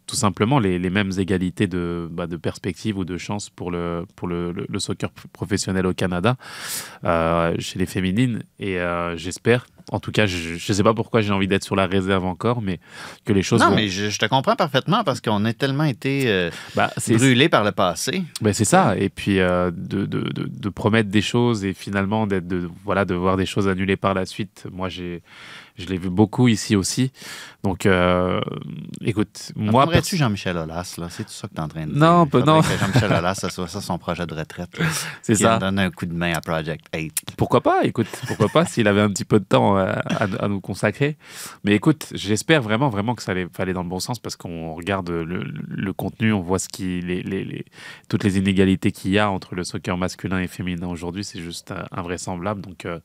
tout simplement les, les, mêmes égalités de, bah, de perspective ou de chance pour le, pour le, le, soccer professionnel au Canada, euh, chez les féminines. Et euh, j'espère en tout cas, je ne sais pas pourquoi j'ai envie d'être sur la réserve encore, mais que les choses. Non, vont... mais je, te comprends parfaitement parce qu'on a tellement été euh, bah, brûlés par le passé. Ben, c'est ça. Et puis euh, de, de, de, de, promettre des choses et finalement d'être de, voilà, de voir des choses annulées par la suite. Moi, j'ai je l'ai vu beaucoup ici aussi. Donc, euh, écoute, moi. Aimerais-tu Jean-Michel Aulas, là? C'est tout ça que tu es en train de dire? Non, pas, non. que Jean-Michel *laughs* Aulas, ça soit ça son projet de retraite. C'est ça. donne un coup de main à Project 8. Pourquoi pas? Écoute, pourquoi pas s'il avait un petit peu de temps à, à, nous consacrer. Mais écoute, j'espère vraiment, vraiment que ça allait, aller dans le bon sens parce qu'on regarde le, le, contenu, on voit ce qui, les, les, les, toutes les inégalités qu'il y a entre le soccer masculin et féminin aujourd'hui. C'est juste invraisemblable. Donc, euh,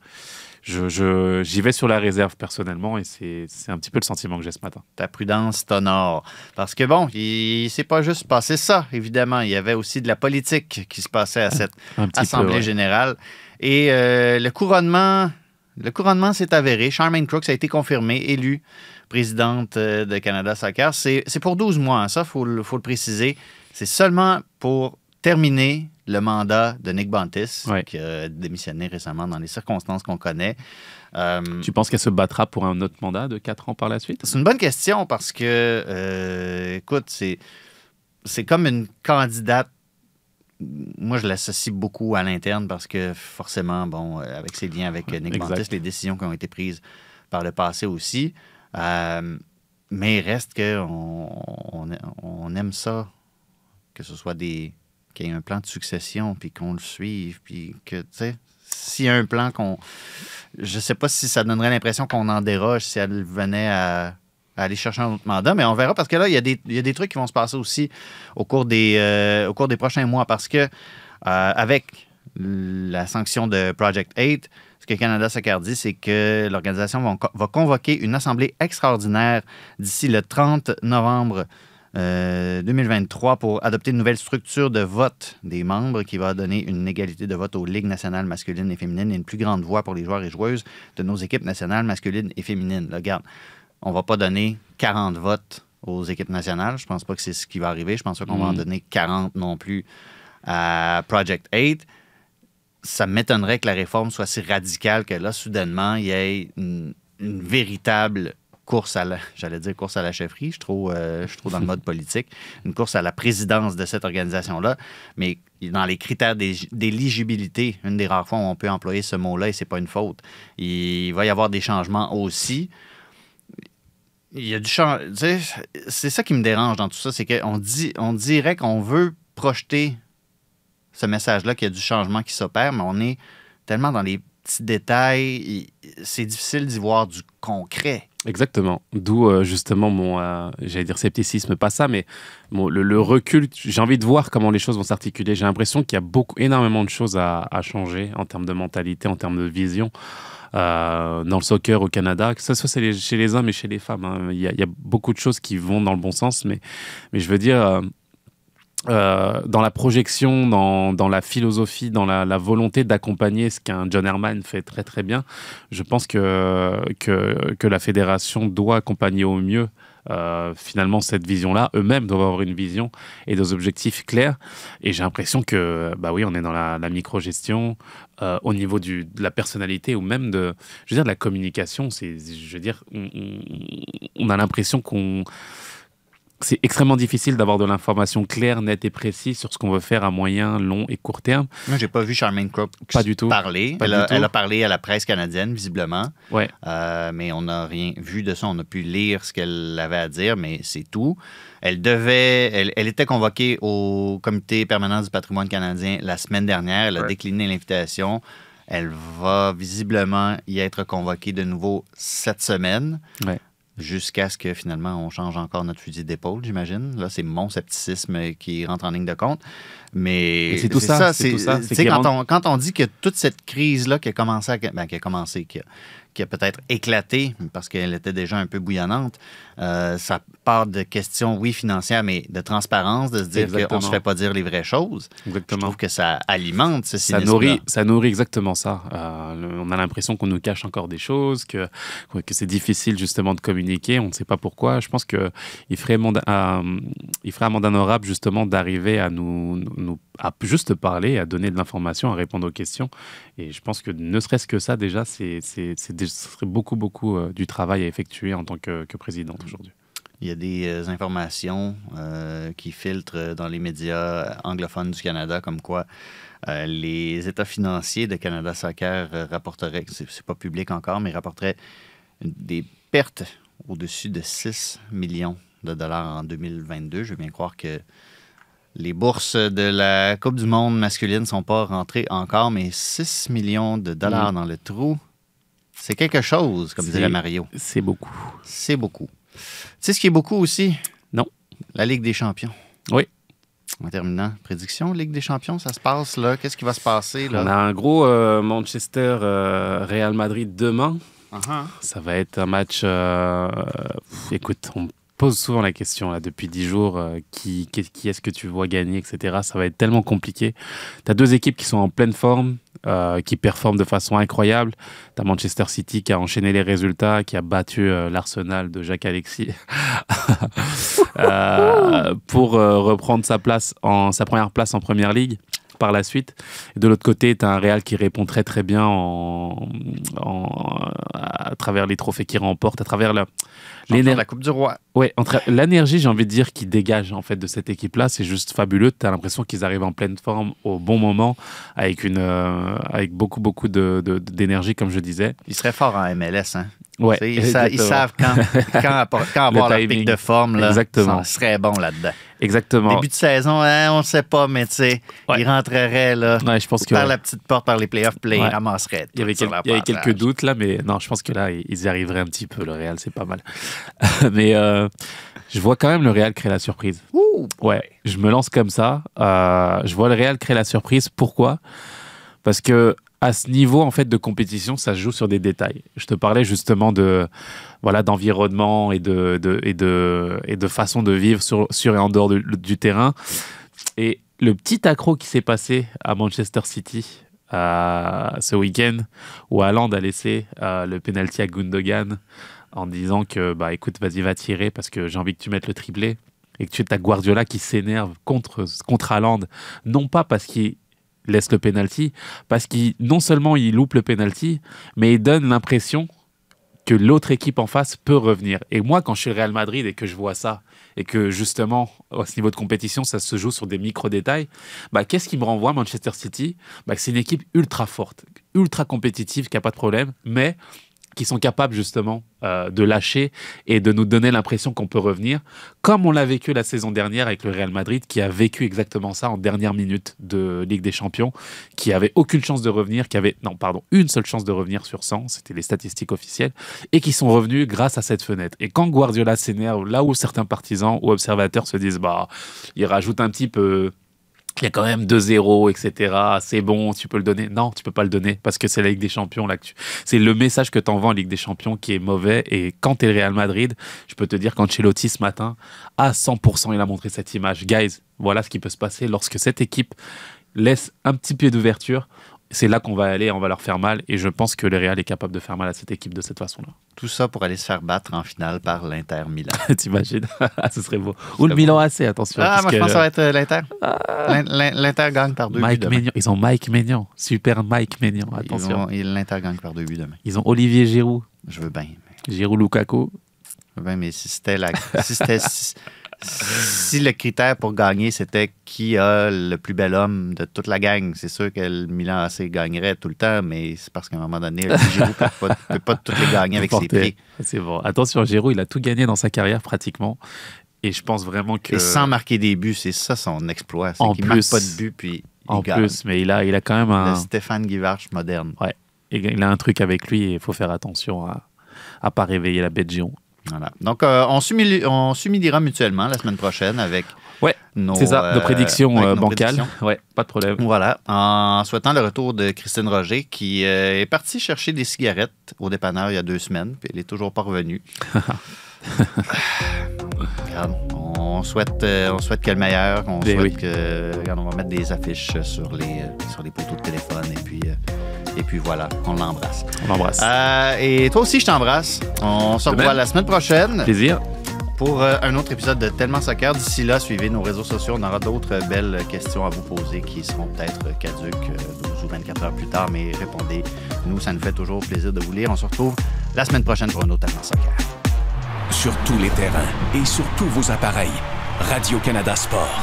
j'y je, vais sur la réserve personnellement et c'est un petit peu le sentiment que j'ai ce matin. Ta prudence t'honore. Parce que bon, il, ne s'est pas juste passé ça, évidemment. Il y avait aussi de la politique qui se passait à cette Assemblée peu, générale. Et euh, le couronnement, le couronnement s'est avéré. Charmaine Crooks a été confirmée, élue présidente euh, de Canada Soccer. C'est pour 12 mois, hein, ça, il faut, faut le préciser. C'est seulement pour terminer le mandat de Nick Bantis, qui a démissionné récemment dans les circonstances qu'on connaît. Euh, tu penses qu'elle se battra pour un autre mandat de quatre ans par la suite? C'est une bonne question parce que, euh, écoute, c'est, c'est comme une candidate. Moi, je l'associe beaucoup à l'interne parce que forcément, bon, avec ses liens avec Nick Bantis, les décisions qui ont été prises par le passé aussi. Euh, mais il reste qu'on on, on aime ça, que ce soit des qu'il y ait un plan de succession, puis qu'on le suive, puis que, tu sais, s'il y a un plan qu'on. Je sais pas si ça donnerait l'impression qu'on en déroge si elle venait à, aller chercher un autre mandat, mais on verra parce que là, il y, a des, il y a des trucs qui vont se passer aussi au cours des, euh, au cours des prochains mois parce que, euh, avec la sanction de Project 8, ce que Canada Soccer dit, c'est que l'organisation va, va, convoquer une assemblée extraordinaire d'ici le 30 novembre 2023 euh, pour adopter une nouvelle structure de vote des membres qui va donner une égalité de vote aux ligues nationales masculines et féminines et une plus grande voix pour les joueurs et joueuses de nos équipes nationales masculines et féminines. regarde, on va pas donner 40 votes aux équipes nationales. Je pense pas que c'est ce qui va arriver. Je pense pas qu'on va en mm. donner 40 non plus à Project 8. Ça m'étonnerait que la réforme soit si radicale que là, soudainement, il y ait une véritable course à la, j'allais dire course à la chefferie, je suis trop, euh, je dans le mode politique, une course à la présidence de cette organisation-là, mais dans les critères d'éligibilité, une des rares fois où on peut employer ce mot-là et c'est pas une faute, il va y avoir des changements aussi. Il y a du changement. C'est ça qui me dérange dans tout ça, c'est qu'on on dirait qu'on veut projeter ce message-là qu'il y a du changement qui s'opère, mais on est tellement dans les petits détails, c'est difficile d'y voir du concret. Exactement. D'où euh, justement mon, euh, j'allais dire scepticisme, pas ça, mais le, recul. J'ai envie de voir comment les choses vont s'articuler. J'ai l'impression qu'il y a beaucoup, énormément de choses à, changer en termes de mentalité, en termes de vision. Euh, dans le soccer au Canada, que ce soit chez les hommes et chez les femmes. Hein. Il, y a, beaucoup de choses qui vont dans le bon sens, mais je veux dire, euh, dans la projection, dans, dans, la philosophie, dans la, la volonté d'accompagner ce qu'un John Herman fait très très bien, je pense que, que, que la fédération doit accompagner au mieux euh, finalement cette vision-là. Eux-mêmes doivent avoir une vision et des objectifs clairs. Et j'ai l'impression que, bah oui, on est dans la, la micro-gestion euh, au niveau du, de la personnalité ou même de, je veux dire, de la communication. C'est, je veux dire, on, on, a l'impression qu'on c'est extrêmement difficile d'avoir de l'information claire, nette et précise sur ce qu'on veut faire à moyen, long et court terme. Moi, j'ai pas vu Charmaine Crook pas du tout. parler. Pas elle, du a, tout. elle a parlé à la presse canadienne, visiblement. Ouais. Euh, mais on n'a rien vu de ça. On a pu lire ce qu'elle avait à dire, mais c'est tout. Elle devait, elle, elle, était convoquée au comité permanent du patrimoine canadien la semaine dernière. Elle a Ouais. décliné l'invitation. Elle va visiblement y être convoquée de nouveau cette semaine. Ouais. Jusqu'à ce que finalement on change encore notre fusil d'épaule, j'imagine. Là, c'est mon scepticisme qui rentre en ligne de compte. Mais c'est tout ça, c'est c'est- tout ça, c'est quand, rentre- on, quand on dit que toute cette crise-là qui a commencé, à, ben, qui a commencé, qui a, qui a peut-être éclaté parce qu'elle était déjà un peu bouillonnante, euh, ça part de questions, oui, financières, mais de transparence, de se dire qu'on ne se fait pas dire les vraies choses. Je Exactement. trouve que ça alimente ce Ça nourrit, ça nourrit exactement ça. Euh, on a l'impression qu'on nous cache encore des choses, que, que c'est difficile justement de communiquer. On ne sait pas pourquoi. Je pense que il ferait, monde, euh, il ferait amende honorable justement d'arriver à nous, nous à juste parler, à donner de l'information, à répondre aux questions. Et je pense que ne serait-ce que ça déjà, c'est, ce serait beaucoup beaucoup euh, du travail à effectuer en tant que, que présidente aujourd'hui. Il y a des euh, informations euh, qui filtrent dans les médias anglophones du Canada, comme quoi euh, les états financiers de Canada Soccer rapporteraient, c'est pas public encore, mais rapporteraient des pertes au-dessus de 6 millions de dollars en 2022. Je veux bien croire que les bourses de la Coupe du Monde masculine ne sont pas rentrées encore, mais 6 millions de dollars dans le trou, c'est quelque chose, comme dirait Mario. C'est beaucoup. C'est beaucoup. Tu sais ce qui est beaucoup aussi? Non. La Ligue des champions. Oui. En terminant, prédiction, Ligue des champions, ça se passe là? Qu'est-ce qui va se passer là? On a un gros euh, Manchester euh, Real Madrid demain. Uh-huh. Ça va être un match. euh, écoute, on pose souvent la question là, depuis 10 jours euh, qui, qui, est-ce que tu vois gagner, etc. Ça va être tellement compliqué. Tu as deux équipes qui sont en pleine forme, euh, qui performent de façon incroyable. Tu as Manchester City qui a enchaîné les résultats, qui a battu euh, l'Arsenal de Jacques Alexis *laughs* pour reprendre sa, place en, sa première place en première ligue par la suite. Et de l'autre côté, tu as un Real qui répond très très bien en, en- à travers les trophées qu'il remporte, à travers la, Champion l'éner- de la Coupe du Roi. Ouais, entre l'énergie, j'ai envie de dire, qui dégage en fait de cette équipe-là, c'est juste fabuleux. Tu as l'impression qu'ils arrivent en pleine forme au bon moment, avec une, euh, avec beaucoup beaucoup de, de- d'énergie, comme je disais. Ils seraient forts en MLS. Hein? Ouais, ils, sa- ils savent quand, *laughs* quand, quand avoir leur pic timing. de forme. Là, Exactement. Ça serait bon là-dedans. Exactement. Début de saison, hein, on ne sait pas, mais tu sais, Ouais. ils rentreraient là, Ouais, je pense que par la petite porte, par les playoffs, puis ils ramasseraient. il y avait, tout sur quel- leur il y avait passage. quelques doutes là, mais non, je pense que là, ils ils y arriveraient un petit peu. Le Real, c'est pas mal. *laughs* mais euh, je vois quand même le Real créer la surprise. Ouh, Ouais, je me lance comme ça. Euh, je vois le Real créer la surprise. Pourquoi? Parce que à ce niveau en fait de compétition, ça se joue sur des détails. Je te parlais justement de voilà d'environnement et de, de- et de et de façon de vivre sur, sur et en dehors de- du terrain. Et le petit accro qui s'est passé à Manchester City euh, ce week-end, où Haaland a laissé euh, le penalty à Gundogan en disant que bah écoute vas-y va tirer parce que j'ai envie que tu mettes le triplé et que tu as Guardiola qui s'énerve contre contre Haaland non pas parce qu'il laisse le penalty parce qu'il non seulement il loupe le penalty mais il donne l'impression que l'autre équipe en face peut revenir. Et moi quand je suis Real Madrid et que je vois ça et que justement à ce niveau de compétition ça se joue sur des micro détails bah qu'est-ce qui me renvoie Manchester City? Bah c'est une équipe ultra forte ultra compétitive qui a pas de problème mais qui sont capables justement euh, de lâcher et de nous donner l'impression qu'on peut revenir, comme on l'a vécu la saison dernière avec le Real Madrid, qui a vécu exactement ça en dernière minute de Ligue des Champions, qui avait aucune chance de revenir, qui avait, non, pardon, une seule chance de revenir sur 100, c'était les statistiques officielles, et qui sont revenus grâce à cette fenêtre. Et quand Guardiola s'énerve, là où certains partisans ou observateurs se disent, bah, il rajoute un petit peu il y a quand même 2-0, etc. C'est bon, tu peux le donner. Non, tu peux pas le donner parce que c'est la Ligue des Champions. là C'est le message que tu envoies en Ligue des Champions qui est mauvais. Et quand tu es le Real Madrid, je peux te dire qu'Ancelotti ce matin, à 100%, il a montré cette image. Guys, voilà ce qui peut se passer lorsque cette équipe laisse un petit pied d'ouverture. C'est là qu'on va aller, on va leur faire mal. Et je pense que le Real est capable de faire mal à cette équipe de cette façon-là. Tout ça pour aller se faire battre en finale par l'Inter Milan. *laughs* T'imagines? *laughs* Ce serait beau. Ou le Milan AC, attention. Ah, moi, je pense que ça va être euh, l'Inter. L'In- l'In- L'Inter gagne par deux buts Mike demain. Maignan. Ils ont Mike Maignan. Super Mike Maignan. Ils Attention. L'Inter gagne par deux buts demain. Ils ont Olivier Giroud. Je veux bien. mais- Giroud Lukaku. je veux bien, mais si c'était la. si, c'était- si- le critère pour gagner, c'était qui a le plus bel homme de toute la gang, c'est sûr que le Milan AC gagnerait tout le temps, mais c'est parce qu'à un moment donné, *laughs* Giroud ne peut pas, peut pas les gagner avec ses pieds. C'est bon. Attention, Giroud, il a tout gagné dans sa carrière pratiquement. Et je pense vraiment que. Et sans marquer des buts, c'est ça son exploit. C'est En qu'il ne marque pas de but, puis il En gagne. plus, mais il a, il a quand même un. Le Stéphane Guivarch moderne. Il a un truc avec lui et il faut faire attention à à pas réveiller la bête Giroud. Voilà. Donc, euh, on s'humili- on s'humiliera mutuellement la semaine prochaine avec Ouais, nos, ça, euh, nos prédictions euh, nos bancales. prédictions. Ouais, pas de problème. Voilà, en souhaitant le retour de Christine Roger, qui euh, est partie chercher des cigarettes au dépanneur il y a deux semaines, puis elle est toujours pas revenue. *laughs* Regarde, on souhaite, on souhaite qu'elle meilleure. On Ben souhaite oui. que, regarde, on va mettre des affiches sur les, sur les poteaux de téléphone et puis, et puis voilà, on l'embrasse. On l'embrasse. Euh, et toi aussi, je t'embrasse. On se revoit la semaine prochaine Plaisir. pour euh, un autre épisode de Tellement Soccer. D'ici là, suivez nos réseaux sociaux. On aura d'autres belles questions à vous poser qui seront peut-être caduques euh, 12 ou 24 heures plus tard, mais répondez. Nous, ça nous fait toujours plaisir de vous lire. On se retrouve la semaine prochaine pour un autre Tellement Soccer. Sur tous les terrains et sur tous vos appareils. Radio-Canada Sport.